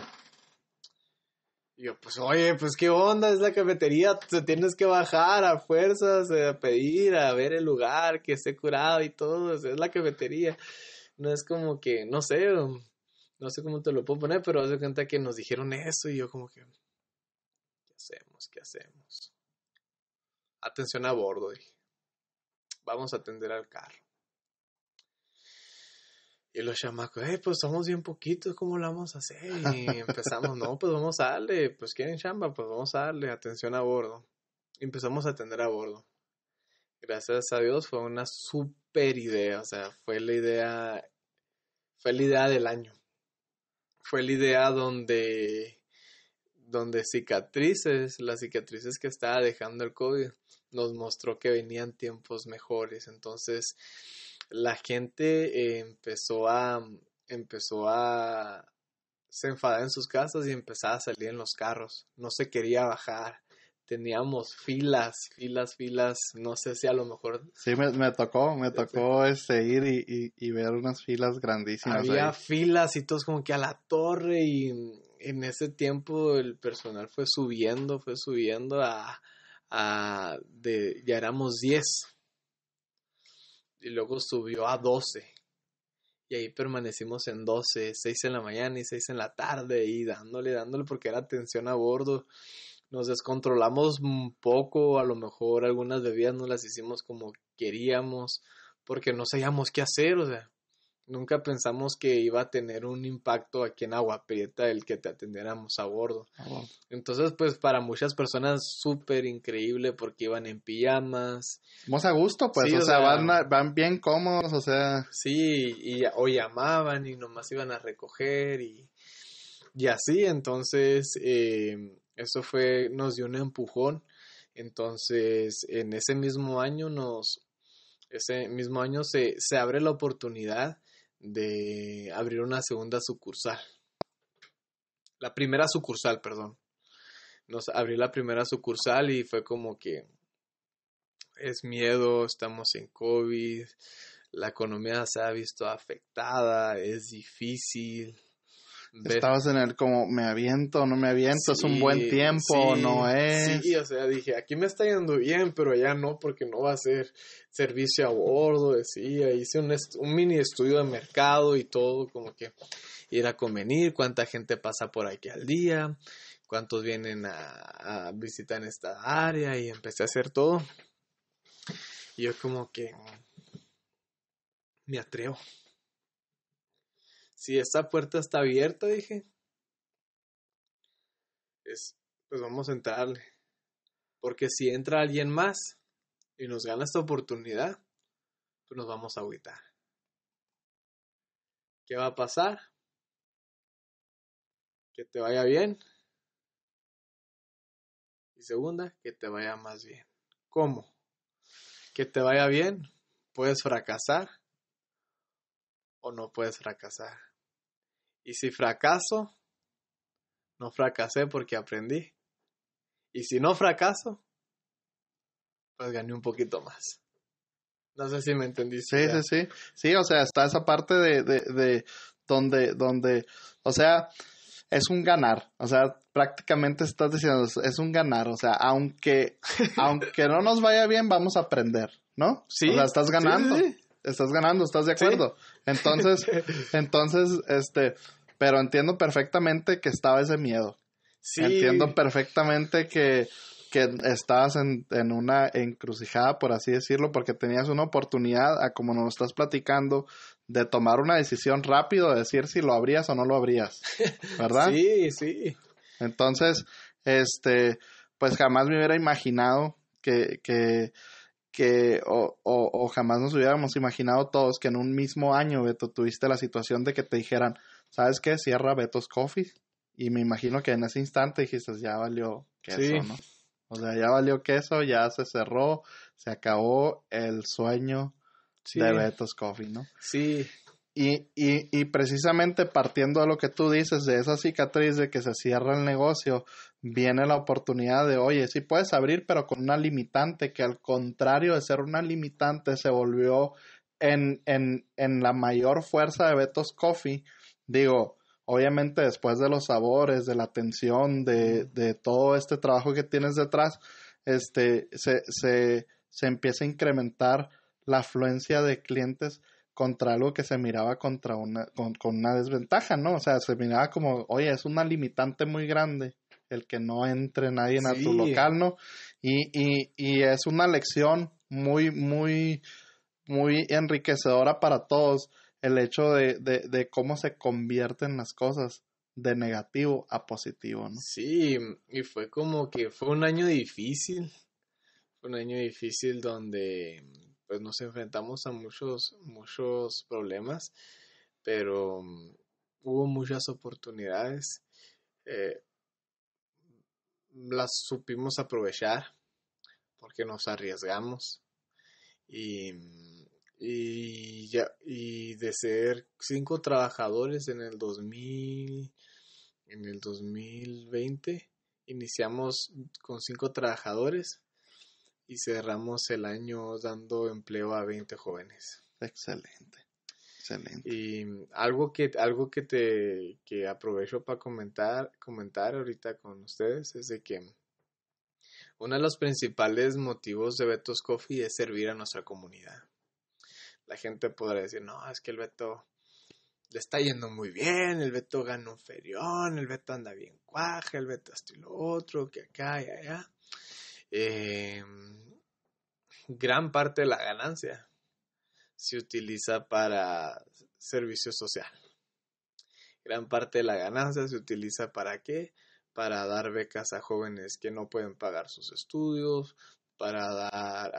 Y yo, pues, oye, pues, ¿qué onda? Es la cafetería, te tienes que bajar a fuerzas, eh, a pedir, a ver el lugar, que esté curado y todo, es la cafetería. No es como que, no sé, no sé cómo te lo puedo poner, pero hace cuenta que nos dijeron eso y yo como que, ¿qué hacemos? ¿Qué hacemos? Atención a bordo, dije. Vamos a atender al carro. Y los chamacos, eh, pues somos bien poquitos, ¿cómo lo vamos a hacer? Y empezamos, no, pues vamos a darle, pues quieren chamba, pues vamos a darle atención a bordo. Y empezamos a atender a bordo. Gracias a Dios fue una super idea, o sea, fue la idea, fue la idea del año. Fue la idea donde, donde cicatrices, las cicatrices que estaba dejando el COVID, nos mostró que venían tiempos mejores. Entonces, la gente eh, empezó a empezó a se enfadar en sus casas y empezaba a salir en los carros. No se quería bajar. Teníamos filas, filas, filas. No sé si a lo mejor. Sí, me, tocó, me tocó este, ir y, y, ver unas filas grandísimas. Había filas y todos como que a la torre. Y en ese tiempo el personal fue subiendo, fue subiendo a. a de, ya éramos 10 y luego subió a 12. Y ahí permanecimos en 12, 6 en la mañana y 6 en la tarde y dándole, dándole porque era tensión a bordo. Nos descontrolamos un poco, a lo mejor algunas bebidas no las hicimos como queríamos porque no sabíamos qué hacer, o sea, nunca pensamos que iba a tener un impacto aquí en Agua Prieta el que te atendiéramos a bordo. Ah, Entonces, pues para muchas personas súper increíble porque iban en pijamas. Vamos a gusto, pues, o, sea, van, van, bien cómodos, o sea. Sí, y, o llamaban y nomás iban a recoger y, y así, entonces, eh, eso fue, nos dio un empujón. Entonces, en ese mismo año nos, ese mismo año se, se abre la oportunidad de abrir una segunda sucursal. La primera sucursal, perdón. Nos abrió la primera sucursal y fue como que es miedo, estamos en COVID, la economía se ha visto afectada, es difícil. Estabas en el como, ¿me aviento no me aviento? ¿Es un buen tiempo no es? Sí, o sea, dije, aquí me está yendo bien, pero allá no, porque no va a ser servicio a bordo, decía. Hice un, un mini estudio de mercado y todo, como que ir a convenir, cuánta gente pasa por aquí al día, cuántos vienen a, a visitar esta área y empecé a hacer todo. Y yo como que me atrevo si esta puerta está abierta, dije, es, pues vamos a entrarle. Porque si entra alguien más y nos gana esta oportunidad, pues nos vamos a agüitar. ¿Qué va a pasar? Que te vaya bien. Y segunda, que te vaya más bien. ¿Cómo? Que te vaya bien, puedes fracasar o no puedes fracasar. Y si fracaso, no fracasé porque aprendí. Y si no fracaso, pues gané un poquito más. No sé si me entendiste. Sí, sí, sí. Sí, o sea, está esa parte de, de, de donde, donde, o sea, es un ganar. O sea, prácticamente estás diciendo, es un ganar. O sea, aunque, aunque no nos vaya bien, vamos a aprender, ¿no? Sí. O sea, estás ganando. Estás ganando, ¿estás de acuerdo? Entonces, entonces, este, pero entiendo perfectamente que estaba ese miedo. Sí. Entiendo perfectamente que, que estabas en, en, una encrucijada, por así decirlo, porque tenías una oportunidad, a como nos estás platicando, de tomar una decisión rápido, de decir si lo abrías o no lo abrías, ¿verdad? sí, sí. Entonces, este, pues jamás me hubiera imaginado que, que, que o, o, o, jamás nos hubiéramos imaginado todos que en un mismo año, Beto, tuviste la situación de que te dijeran, ¿sabes qué? Cierra Beto's Coffee. Y me imagino que en ese instante dijiste, ya valió queso, ¿no? O sea, ya valió queso, ya se cerró, se acabó el sueño de Beto's Coffee, ¿no? Sí. Y, y, y precisamente partiendo de lo que tú dices, de esa cicatriz de que se cierra el negocio, viene la oportunidad de, oye, sí puedes abrir, pero con una limitante, que al contrario de ser una limitante, se volvió en, en, en la mayor fuerza de Beto's Coffee. Digo, obviamente después de los sabores, de la atención, de, de todo este trabajo que tienes detrás, este, se, se, se empieza a incrementar la afluencia de clientes contra algo que se miraba contra una, con, con, una desventaja, ¿no? O sea, se miraba como, oye, es una limitante muy grande el que no entre nadie a tu local, ¿no? Y, y, y es una lección muy, muy, muy enriquecedora para todos el hecho de, de, de cómo se convierten las cosas de negativo a positivo, ¿no? Sí, y fue como que fue un año difícil, fue un año difícil donde pues nos enfrentamos a muchos, muchos problemas, pero mm, hubo muchas oportunidades. Eh, las supimos aprovechar porque nos arriesgamos y, y, ya, y de ser cinco trabajadores en el 2000 en el 2020 iniciamos con cinco trabajadores y cerramos el año dando empleo a 20 jóvenes. Excelente. Excelente. Y algo que, algo que te que aprovecho para comentar, comentar ahorita con ustedes es de que uno de los principales motivos de Beto's Coffee es servir a nuestra comunidad. La gente podrá decir, no, es que el Beto le está yendo muy bien, el Beto gana un ferión, el Beto anda bien cuaje, el Beto esto y lo otro, que acá y allá. Eh, gran parte de la ganancia se utiliza para servicio social. Gran parte de la ganancia se utiliza para qué? Para dar becas a jóvenes que no pueden pagar sus estudios, para dar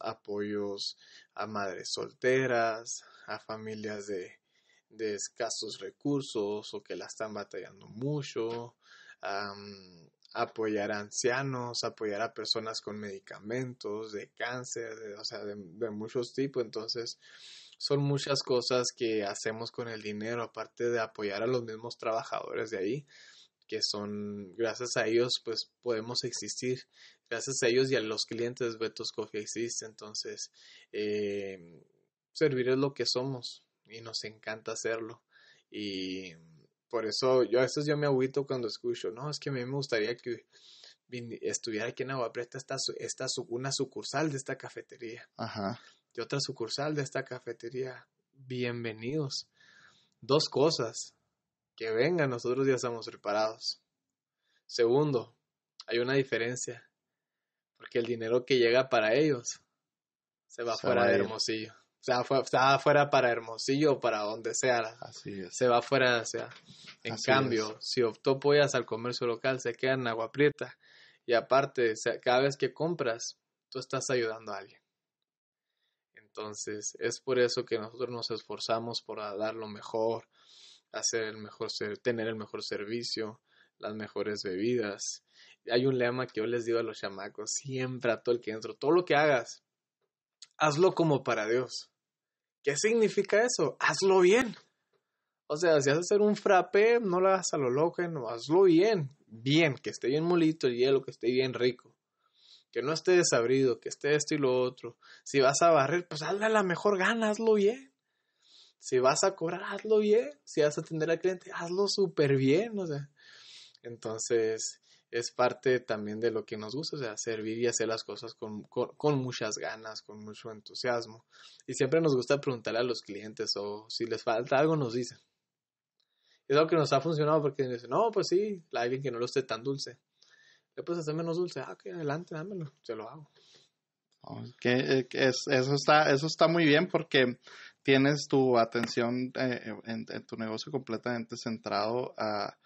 apoyos a madres solteras, a familias de, de, escasos recursos o que la están batallando mucho, apoyar a ancianos, apoyar a personas con medicamentos, de cáncer, o sea, de, muchos tipos. Entonces, son muchas cosas que hacemos con el dinero, aparte de apoyar a los mismos trabajadores de ahí, que son, gracias a ellos, pues podemos existir. Gracias a ellos y a los clientes de Betos Coffee existe. Entonces, eh, servir es lo que somos y nos encanta hacerlo. Y por eso yo a veces yo me agüito cuando escucho, no, es que a mí me gustaría que estuviera aquí en Agua Prieta esta, esta, una sucursal de esta cafetería. Ajá. De otra sucursal de esta cafetería. Bienvenidos. Dos cosas. Que vengan, nosotros ya estamos preparados. Segundo, hay una diferencia. Porque el dinero que llega para ellos se va fuera de Hermosillo. O sea, está fuera para Hermosillo o para donde sea. Así es. Se va fuera, o sea. En cambio, si optó apoyas al comercio local, se queda en Agua Prieta. Y aparte, cada vez que compras, tú estás ayudando a alguien. Entonces, es por eso que nosotros nos esforzamos por dar lo mejor, hacer el mejor, tener el mejor servicio, las mejores bebidas. Hay un lema que yo les digo a los chamacos, siempre a todo el que entro, todo lo que hagas, hazlo como para Dios. ¿Qué significa eso? Hazlo bien. O sea, si vas a hacer un frappé, no lo hagas a lo loco, no, hazlo bien. Bien, que esté bien molito el hielo, que esté bien rico. Que no esté desabrido, que esté esto y lo otro. Si vas a barrer, pues hazle la mejor gana, hazlo bien. Si vas a cobrar, hazlo bien. Si vas a atender al cliente, hazlo súper bien. Entonces es parte también de lo que nos gusta, o sea, servir y hacer las cosas con, con, muchas ganas, con mucho entusiasmo. Y siempre nos gusta preguntarle a los clientes o si les falta algo, nos dicen. Es algo que nos ha funcionado porque dicen, no, pues sí, alguien que no lo esté tan dulce. Le puedes hacer menos dulce, ah, que adelante, dámelo, se lo hago. que, eso, está, eso está muy bien porque tienes tu atención eh, en, tu negocio completamente centrado a,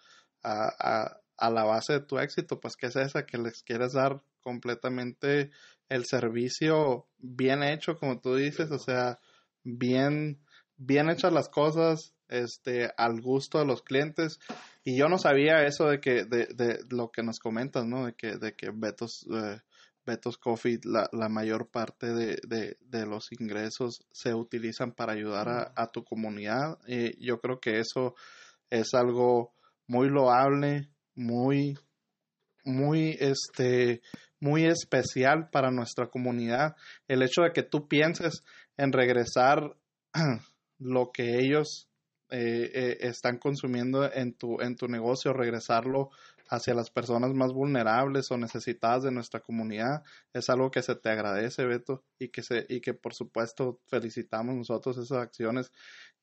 a, a, la base de tu éxito, pues que es esa, que les quieres dar completamente el servicio bien hecho, como tú dices, o sea, bien, bien hechas las cosas, este, al gusto de los clientes. Y yo no sabía eso de que, de, de lo que nos comentas, ¿no? De que, de que Betos, eh, Betos Coffee, la, mayor parte de, de, de, los ingresos se utilizan para ayudar a, a tu comunidad. Y yo creo que eso es algo muy loable, muy, muy, este, muy especial para nuestra comunidad. El hecho de que tú pienses en regresar lo que ellos eh, eh, están consumiendo en tu, en tu negocio, regresarlo hacia las personas más vulnerables o necesitadas de nuestra comunidad, es algo que se te agradece, Beto, y que, se, y que por supuesto felicitamos nosotros esas acciones.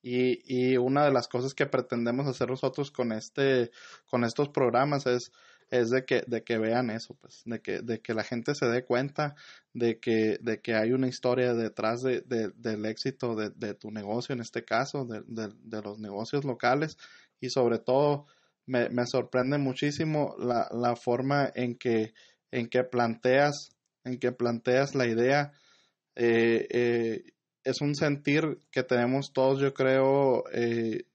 Y, y una de las cosas que pretendemos hacer nosotros con, este, con estos programas es es de que, de que vean eso, pues, de que, de que la gente se dé cuenta de que, de que hay una historia detrás de, del éxito de, de, tu negocio, en este caso, de, de, los negocios locales, y sobre todo me, sorprende muchísimo la, la forma en que, en que planteas, en que planteas la idea, eh, eh, es un sentir que tenemos todos, yo creo, eh,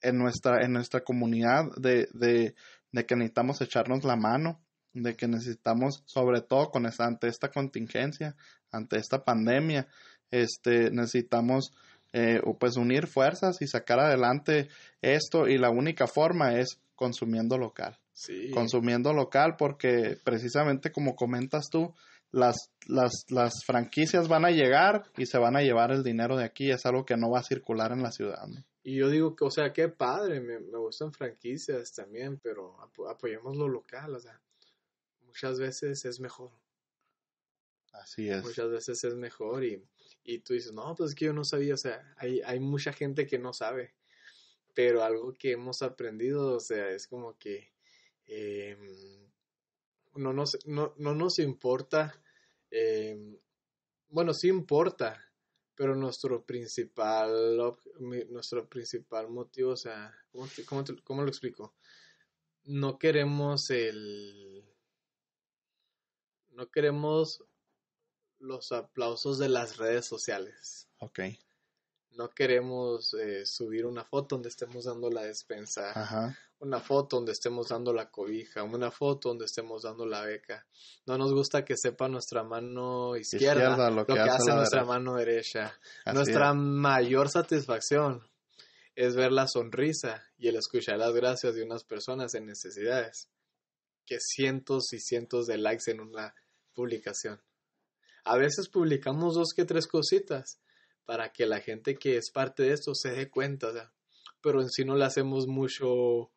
en nuestra, en nuestra comunidad de, de, de que necesitamos echarnos la mano, de que necesitamos, sobre todo con esta, ante esta contingencia, ante esta pandemia, este, necesitamos eh, pues unir fuerzas y sacar adelante esto y la única forma es consumiendo local. Consumiendo local porque precisamente como comentas tú, las, las, las franquicias van a llegar y se van a llevar el dinero de aquí, es algo que no va a circular en la ciudad. Y yo digo que, o sea, qué padre, me, me gustan franquicias también, pero apoyemos lo local, o sea, muchas veces es mejor. Así es. Muchas veces es mejor y, y tú dices, no, pues es que yo no sabía, o sea, hay, hay mucha gente que no sabe, pero algo que hemos aprendido, o sea, es como que eh, no, nos, no, no nos importa, eh, bueno, sí importa, pero nuestro principal, nuestro principal motivo, o sea, ¿cómo, cómo, lo explico? No queremos el... No queremos los aplausos de las redes sociales. Ok no queremos eh, subir una foto donde estemos dando la despensa, una foto donde estemos dando la cobija, una foto donde estemos dando la beca. No nos gusta que sepa nuestra mano izquierda, lo, que, hace, nuestra mano derecha. nuestra mayor satisfacción es ver la sonrisa y el escuchar las gracias de unas personas en necesidades que cientos y cientos de likes en una publicación. A veces publicamos dos que tres cositas, para que la gente que es parte de esto se dé cuenta. pero en sí no le hacemos mucho,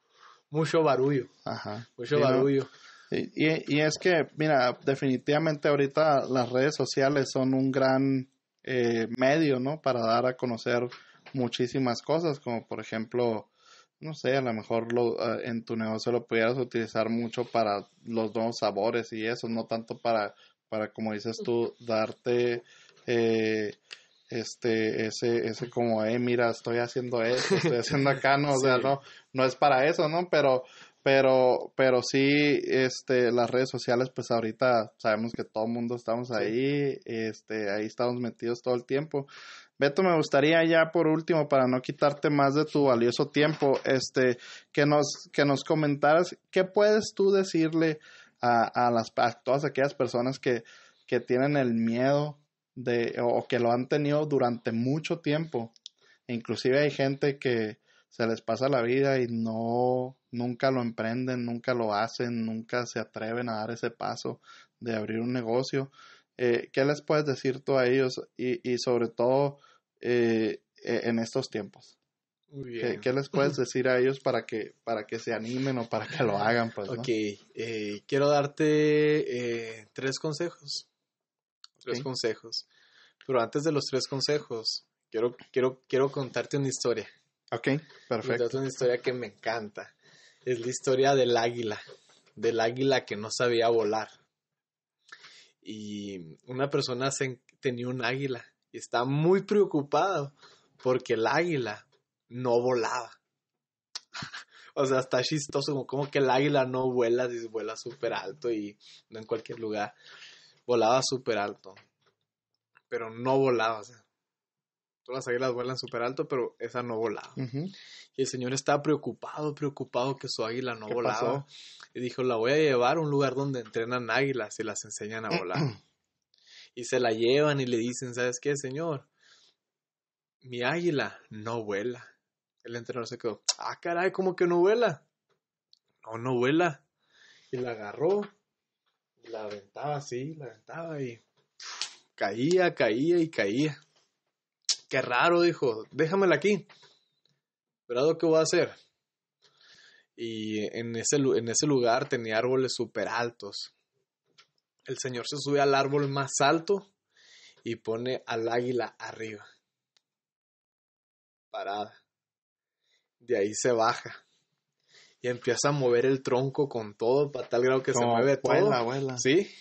mucho barullo. Ajá. Mucho Sí, ¿no? barullo. Y, y- y es que, mira, definitivamente ahorita las redes sociales son un gran eh, medio, ¿no? Para dar a conocer muchísimas cosas, como por ejemplo, no sé, a lo mejor lo, eh, en tu negocio lo pudieras utilizar mucho para los nuevos sabores y eso, no tanto para, para como dices tú, darte eh, este, ese, ese como, eh, mira, estoy haciendo esto, estoy haciendo acá, no, o sea, no, no es para eso, ¿no? Pero, pero, pero sí, este, las redes sociales, pues ahorita sabemos que todo el mundo estamos ahí, este, ahí estamos metidos todo el tiempo. Beto, me gustaría ya por último, para no quitarte más de tu valioso tiempo, este, que nos, que nos comentaras qué puedes tú decirle a, a las, a todas aquellas personas que, que tienen el miedo de, o que lo han tenido durante mucho tiempo. Inclusive hay gente que se les pasa la vida y no, nunca lo emprenden, nunca lo hacen, nunca se atreven a dar ese paso de abrir un negocio. Eh, ¿Qué les puedes decir tú a ellos y, y sobre todo eh, eh, en estos tiempos? Muy ¿Qué, bien. qué les puedes decir a ellos para que, para que se animen o para que lo hagan? Pues, ¿no? Ok, eh, quiero darte eh, tres consejos. Tres consejos. Pero antes de los tres consejos, quiero, quiero, quiero contarte una historia. Ok, perfecto. Contarte una historia que me encanta. Es la historia del águila. Del águila que no sabía volar. Y una persona se- tenía un águila y estaba muy preocupado porque el águila no volaba. O sea, está chistoso, como, como que el águila no vuela, dice, vuela súper alto y no en cualquier lugar. Volaba súper alto, pero no volaba. O sea, todas las águilas vuelan súper alto, pero esa no volaba. Y el señor estaba preocupado, preocupado que su águila no ¿Qué volaba. pasó? Y dijo, la voy a llevar a un lugar donde entrenan águilas y las enseñan a volar. y se la llevan y le dicen, ¿sabes qué, señor? Mi águila no vuela. El entrenador se quedó, ah, caray, ¿cómo que no vuela? No, no vuela. Y la agarró, la aventaba así, la aventaba y caía, caía y caía. Qué raro, dijo, déjamela aquí. Verá lo que voy a hacer. Y en ese, en ese lugar tenía árboles súper altos. El señor se sube al árbol más alto y pone al águila arriba. Parada. De ahí se baja. Y empieza a mover el tronco con todo, para tal grado que se mueve todo. vuela, vuela. Sí.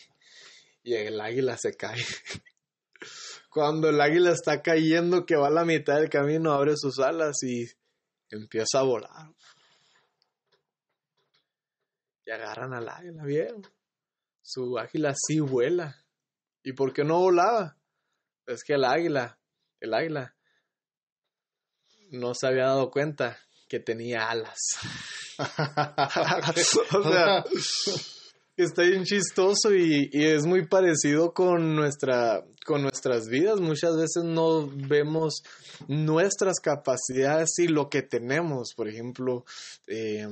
Y el águila se cae. Cuando el águila está cayendo, que va a la mitad del camino, abre sus alas y empieza a volar. Y agarran al águila, ¿vieron? Su águila sí vuela. ¿Y por qué no volaba? Es que el águila, el águila, no se había dado cuenta que tenía alas. está bien chistoso y, y es muy parecido con nuestra con nuestras vidas. Muchas veces no vemos nuestras capacidades y lo que tenemos. Por ejemplo, eh,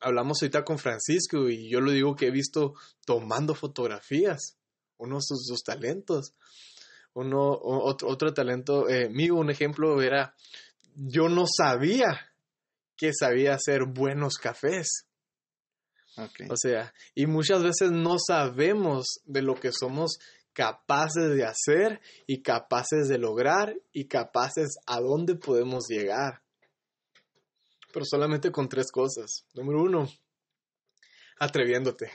hablamos ahorita con Francisco y yo le digo que he visto tomando fotografías, uno de sus, sus talentos. Uno, otro, otro talento eh, mío, un ejemplo era, yo no sabía que sabía hacer buenos cafés. O sea, y muchas veces no sabemos de lo que somos capaces de hacer y capaces de lograr y capaces a dónde podemos llegar. Pero solamente con tres cosas. Número uno, atreviéndote.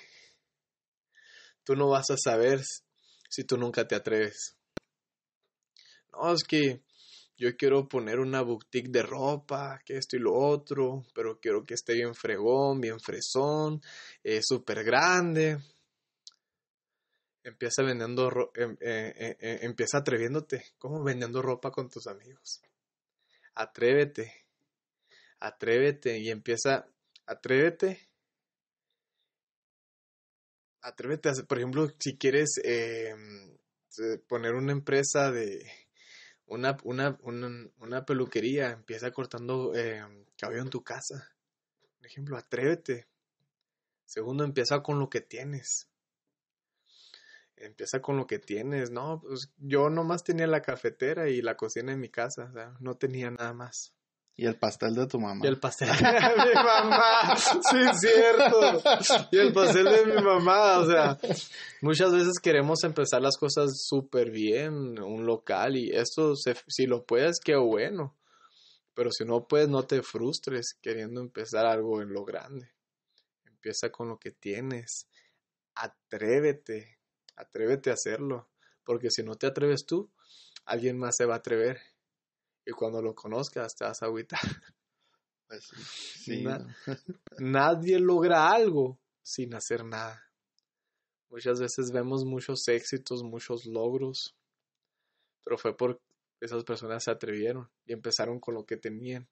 Tú no vas a saber si tú nunca te atreves. No, es que yo quiero poner una boutique de ropa, que esto y lo otro, pero quiero que esté bien fregón, bien fresón, eh, súper grande. Empieza vendiendo, ro- em- eh, eh, eh, empieza atreviéndote, como vendiendo ropa con tus amigos. Atrévete, atrévete y empieza, atrévete. Atrévete a por ejemplo, si quieres eh, poner una empresa de, una, una, una, una peluquería, empieza cortando eh, cabello en tu casa. Por ejemplo, atrévete. Segundo, empieza con lo que tienes. Empieza con lo que tienes, ¿no? Pues yo nomás tenía la cafetera y la cocina en mi casa, o sea, no tenía nada más. Y el pastel de tu mamá. Y el pastel de mi mamá. Sí, es cierto. Y el pastel de mi mamá. O sea, muchas veces queremos empezar las cosas súper bien, un local, y esto, si lo puedes, qué bueno. Pero si no puedes, no te frustres queriendo empezar algo en lo grande. Empieza con lo que tienes. Atrévete. Atrévete a hacerlo. Porque si no te atreves tú, alguien más se va a atrever y cuando lo conozcas te vas a agüitar. Pues sí, nadie logra algo sin hacer nada. Muchas veces vemos muchos éxitos, muchos logros, pero fue porque esas personas se atrevieron y empezaron con lo que tenían.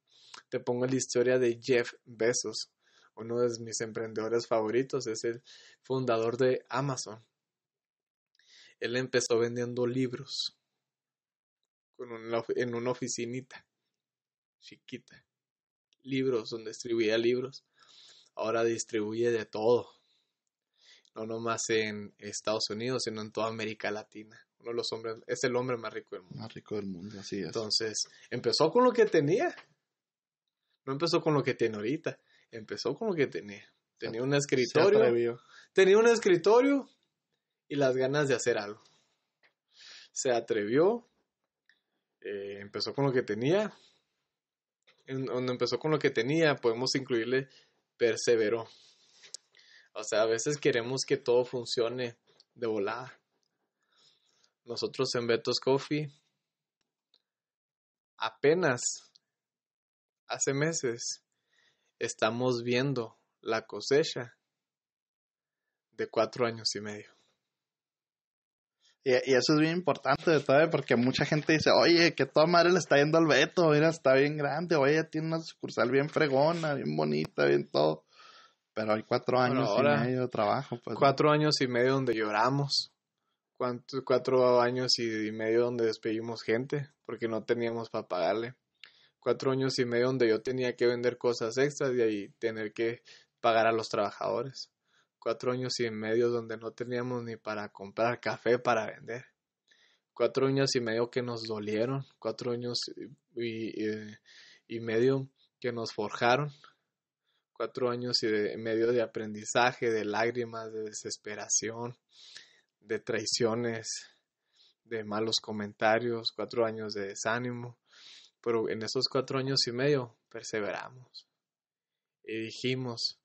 Te pongo la historia de Jeff Bezos, uno de mis emprendedores favoritos, es el fundador de Amazon. Él empezó vendiendo libros en una oficinita chiquita. Libros, donde distribuía libros. Ahora distribuye de todo. No nomás en Estados Unidos, sino en toda América Latina. Uno de los hombres, es el hombre más rico del mundo. Más rico del mundo, así es. Entonces, empezó con lo que tenía. No empezó con lo que tiene ahorita. Empezó con lo que tenía. Tenía un escritorio. Tenía un escritorio y las ganas de hacer algo. Se atrevió, eh, empezó con lo que tenía. En, donde empezó con lo que tenía, podemos incluirle perseveró. O sea, a veces queremos que todo funcione de volada. Nosotros en Betos Coffee apenas hace meses estamos viendo la cosecha de cuatro años y medio. Y, eso es bien importante todo, porque mucha gente dice, oye, que toda madre le está yendo al Beto, mira, está bien grande, oye, tiene una sucursal bien fregona, bien bonita, bien todo. Pero hay cuatro años y medio de trabajo. Pues, cuatro años y medio donde lloramos. Cuatro años y medio donde despedimos gente porque no teníamos para pagarle. Cuatro años y medio donde yo tenía que vender cosas extras y ahí tener que pagar a los trabajadores cuatro años y medio donde no teníamos ni para comprar café para vender. Cuatro años y medio que nos dolieron, cuatro años y, medio que nos forjaron, cuatro años y medio de aprendizaje, de lágrimas, de desesperación, de traiciones, de malos comentarios, cuatro años de desánimo. Pero en esos cuatro años y medio perseveramos y dijimos,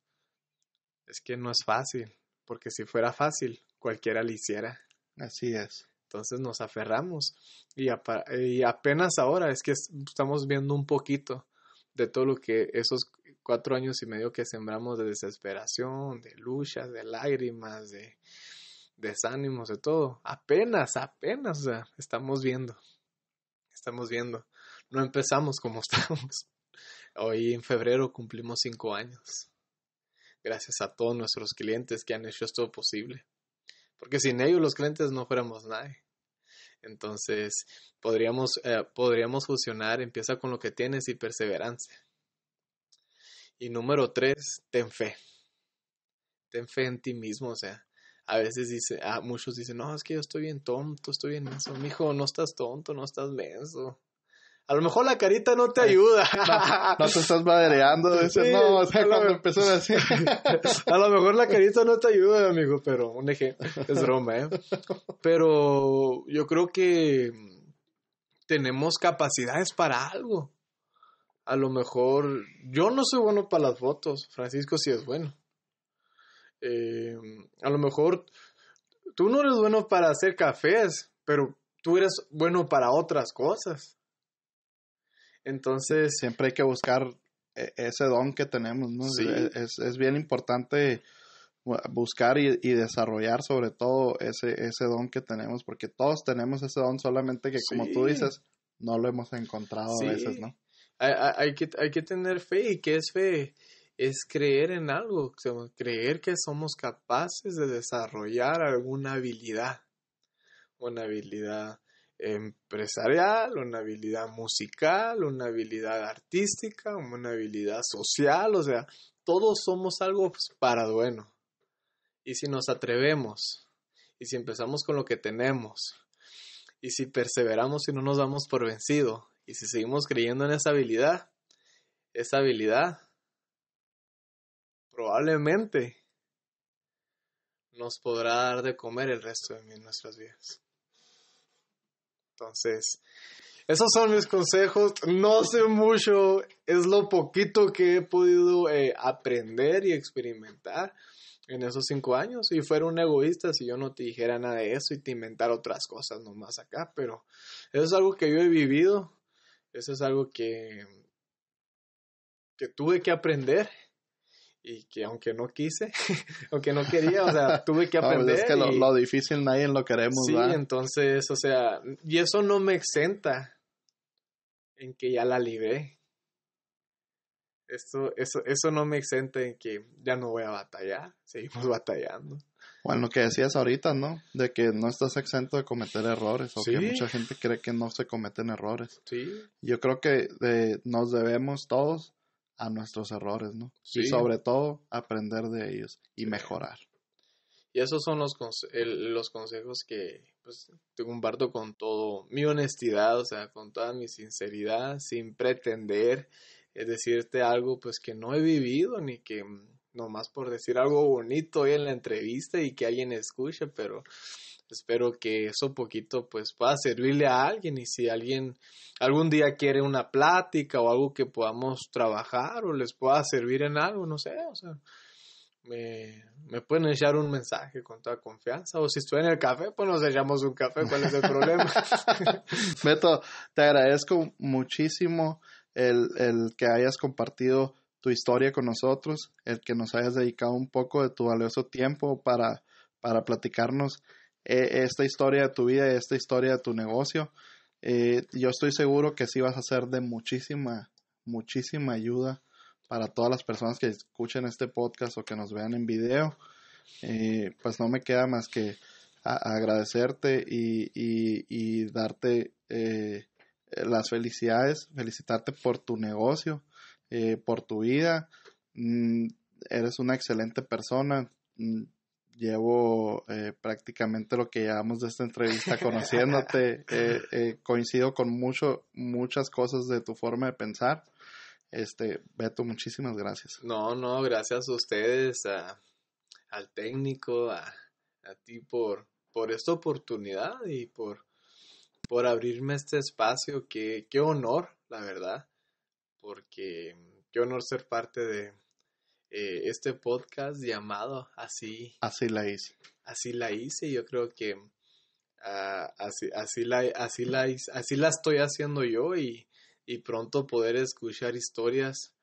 es que no es fácil, porque si fuera fácil, cualquiera lo hiciera. Así es. Entonces nos aferramos y, y, apenas ahora es que estamos viendo un poquito de todo lo que esos cuatro años y medio que sembramos de desesperación, de luchas, de lágrimas, de desánimos, de todo. Apenas, apenas estamos viendo. Estamos viendo. No empezamos como estamos. Hoy en febrero cumplimos cinco años gracias a todos nuestros clientes que han hecho esto posible. Porque sin ellos los clientes no fuéramos nadie. Entonces, podríamos, eh, podríamos fusionar, empieza con lo que tienes y perseverancia. Y número tres, ten fe. Ten fe en ti mismo, o sea, a veces dice, a muchos dicen, no, es que yo estoy bien tonto, estoy bien menso. Mijo, no estás tonto, no estás menso. A lo mejor la carita no te ayuda. No, te estás madreando. no, o sea, cuando empezó a decir. a lo mejor la carita no te ayuda, amigo, pero un ejemplo. Es broma, ¿eh? Pero yo creo que tenemos capacidades para algo. A lo mejor. Yo no soy bueno para las fotos. Francisco sí es bueno. Eh, a lo mejor tú no eres bueno para hacer cafés, pero tú eres bueno para otras cosas. Entonces... Siempre hay que buscar e, ese don que tenemos, ¿no? Es, es, bien importante buscar y, desarrollar sobre todo ese, ese don que tenemos, porque todos tenemos ese don, solamente que como tú dices, no lo hemos encontrado a veces, ¿no? Hay, hay, que, hay que tener fe, ¿y qué es fe? Es creer en algo, creer que somos capaces de desarrollar alguna habilidad, una habilidad empresarial, una habilidad musical, una habilidad artística, una habilidad social, o sea, todos somos algo pues, para bueno. Y si nos atrevemos, y si empezamos con lo que tenemos, y si perseveramos y no nos damos por vencido, y si seguimos creyendo en esa habilidad, esa habilidad, probablemente nos podrá dar de comer el resto de nuestras vidas. Entonces, esos son mis consejos. No sé mucho, es lo poquito que he podido eh, aprender y experimentar en esos cinco años. Y fuera un egoísta si yo no te dijera nada de eso y te inventara otras cosas nomás acá. Pero eso es algo que yo he vivido. Eso es algo que, que tuve que aprender y que aunque no quise, aunque no quería, o sea, tuve que aprender. es que lo, difícil nadie lo queremos, Sí, entonces, o sea, y eso no me exenta en que ya la libré. Esto, eso, eso no me exenta en que ya no voy a batallar, seguimos batallando. Bueno, lo que decías ahorita, ¿no? De que no estás exento de cometer errores, o que mucha gente cree que no se cometen errores. Sí. Yo creo que de, nos debemos todos a nuestros errores, ¿no? Y sobre todo aprender de ellos y mejorar. Y esos son los, los consejos que pues, te comparto con todo mi honestidad, o sea, con toda mi sinceridad, sin pretender eh, decirte algo pues que no he vivido ni que mm, nomás por decir algo bonito hoy en la entrevista y que alguien escuche, pero espero que eso poquito pues pueda servirle a alguien y si alguien algún día quiere una plática o algo que podamos trabajar o les pueda servir en algo, no sé, o sea, me, me pueden echar un mensaje con toda confianza o si estoy en el café, pues nos echamos un café, ¿cuál es el problema? Beto, te agradezco muchísimo el, el que hayas compartido tu historia con nosotros, el que nos hayas dedicado un poco de tu valioso tiempo para, para platicarnos eh, esta historia de tu vida y esta historia de tu negocio. Eh, yo estoy seguro que sí vas a ser de muchísima, muchísima ayuda para todas las personas que escuchen este podcast o que nos vean en video. Eh, pues no me queda más que agradecerte y, y, darte las felicidades, felicitarte por tu negocio, por tu vida. Mm, eres una excelente persona. Mm, llevo eh, prácticamente lo que llevamos de esta entrevista conociéndote. Eh, eh, coincido con mucho, muchas cosas de tu forma de pensar. Este, Beto, muchísimas gracias. No, no, gracias a ustedes, a, al técnico, a, a ti por, por esta oportunidad y por, por abrirme este espacio. Qué, qué honor, la verdad, porque qué honor ser parte de, eh, este podcast llamado Así. Así la hice. Así la hice. Yo creo que ah, así, así, la, así, la, así la estoy haciendo yo y, y pronto poder escuchar historias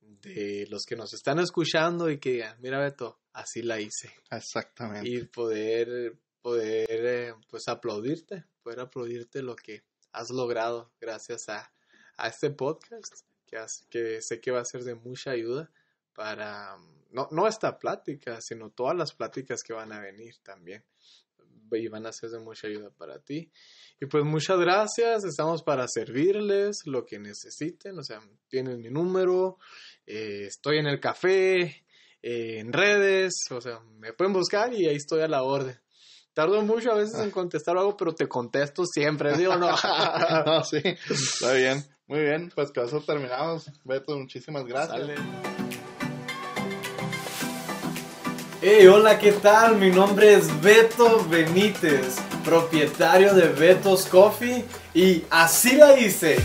de los que nos están escuchando y que digan, mira Beto, así la hice. Exactamente. Y poder, poder eh, pues aplaudirte, poder aplaudirte lo que has logrado gracias a, a este podcast que, que sé que va a ser de mucha ayuda para, no, no esta plática, sino todas las pláticas que van a venir también. Y van a ser de mucha ayuda para ti. Y pues muchas gracias, estamos para servirles lo que necesiten, o sea, tienen mi número, eh, estoy en el café, eh, en redes, o sea, me pueden buscar y ahí estoy a la orden. Tardo mucho a veces en contestar algo, pero te contesto siempre, ¿digo no? no, sí, está bien. Muy bien, pues con eso terminamos. Beto, muchísimas gracias. Hey, hola, ¿qué tal? Mi nombre es Beto Benítez, propietario de Beto's Coffee y así la hice.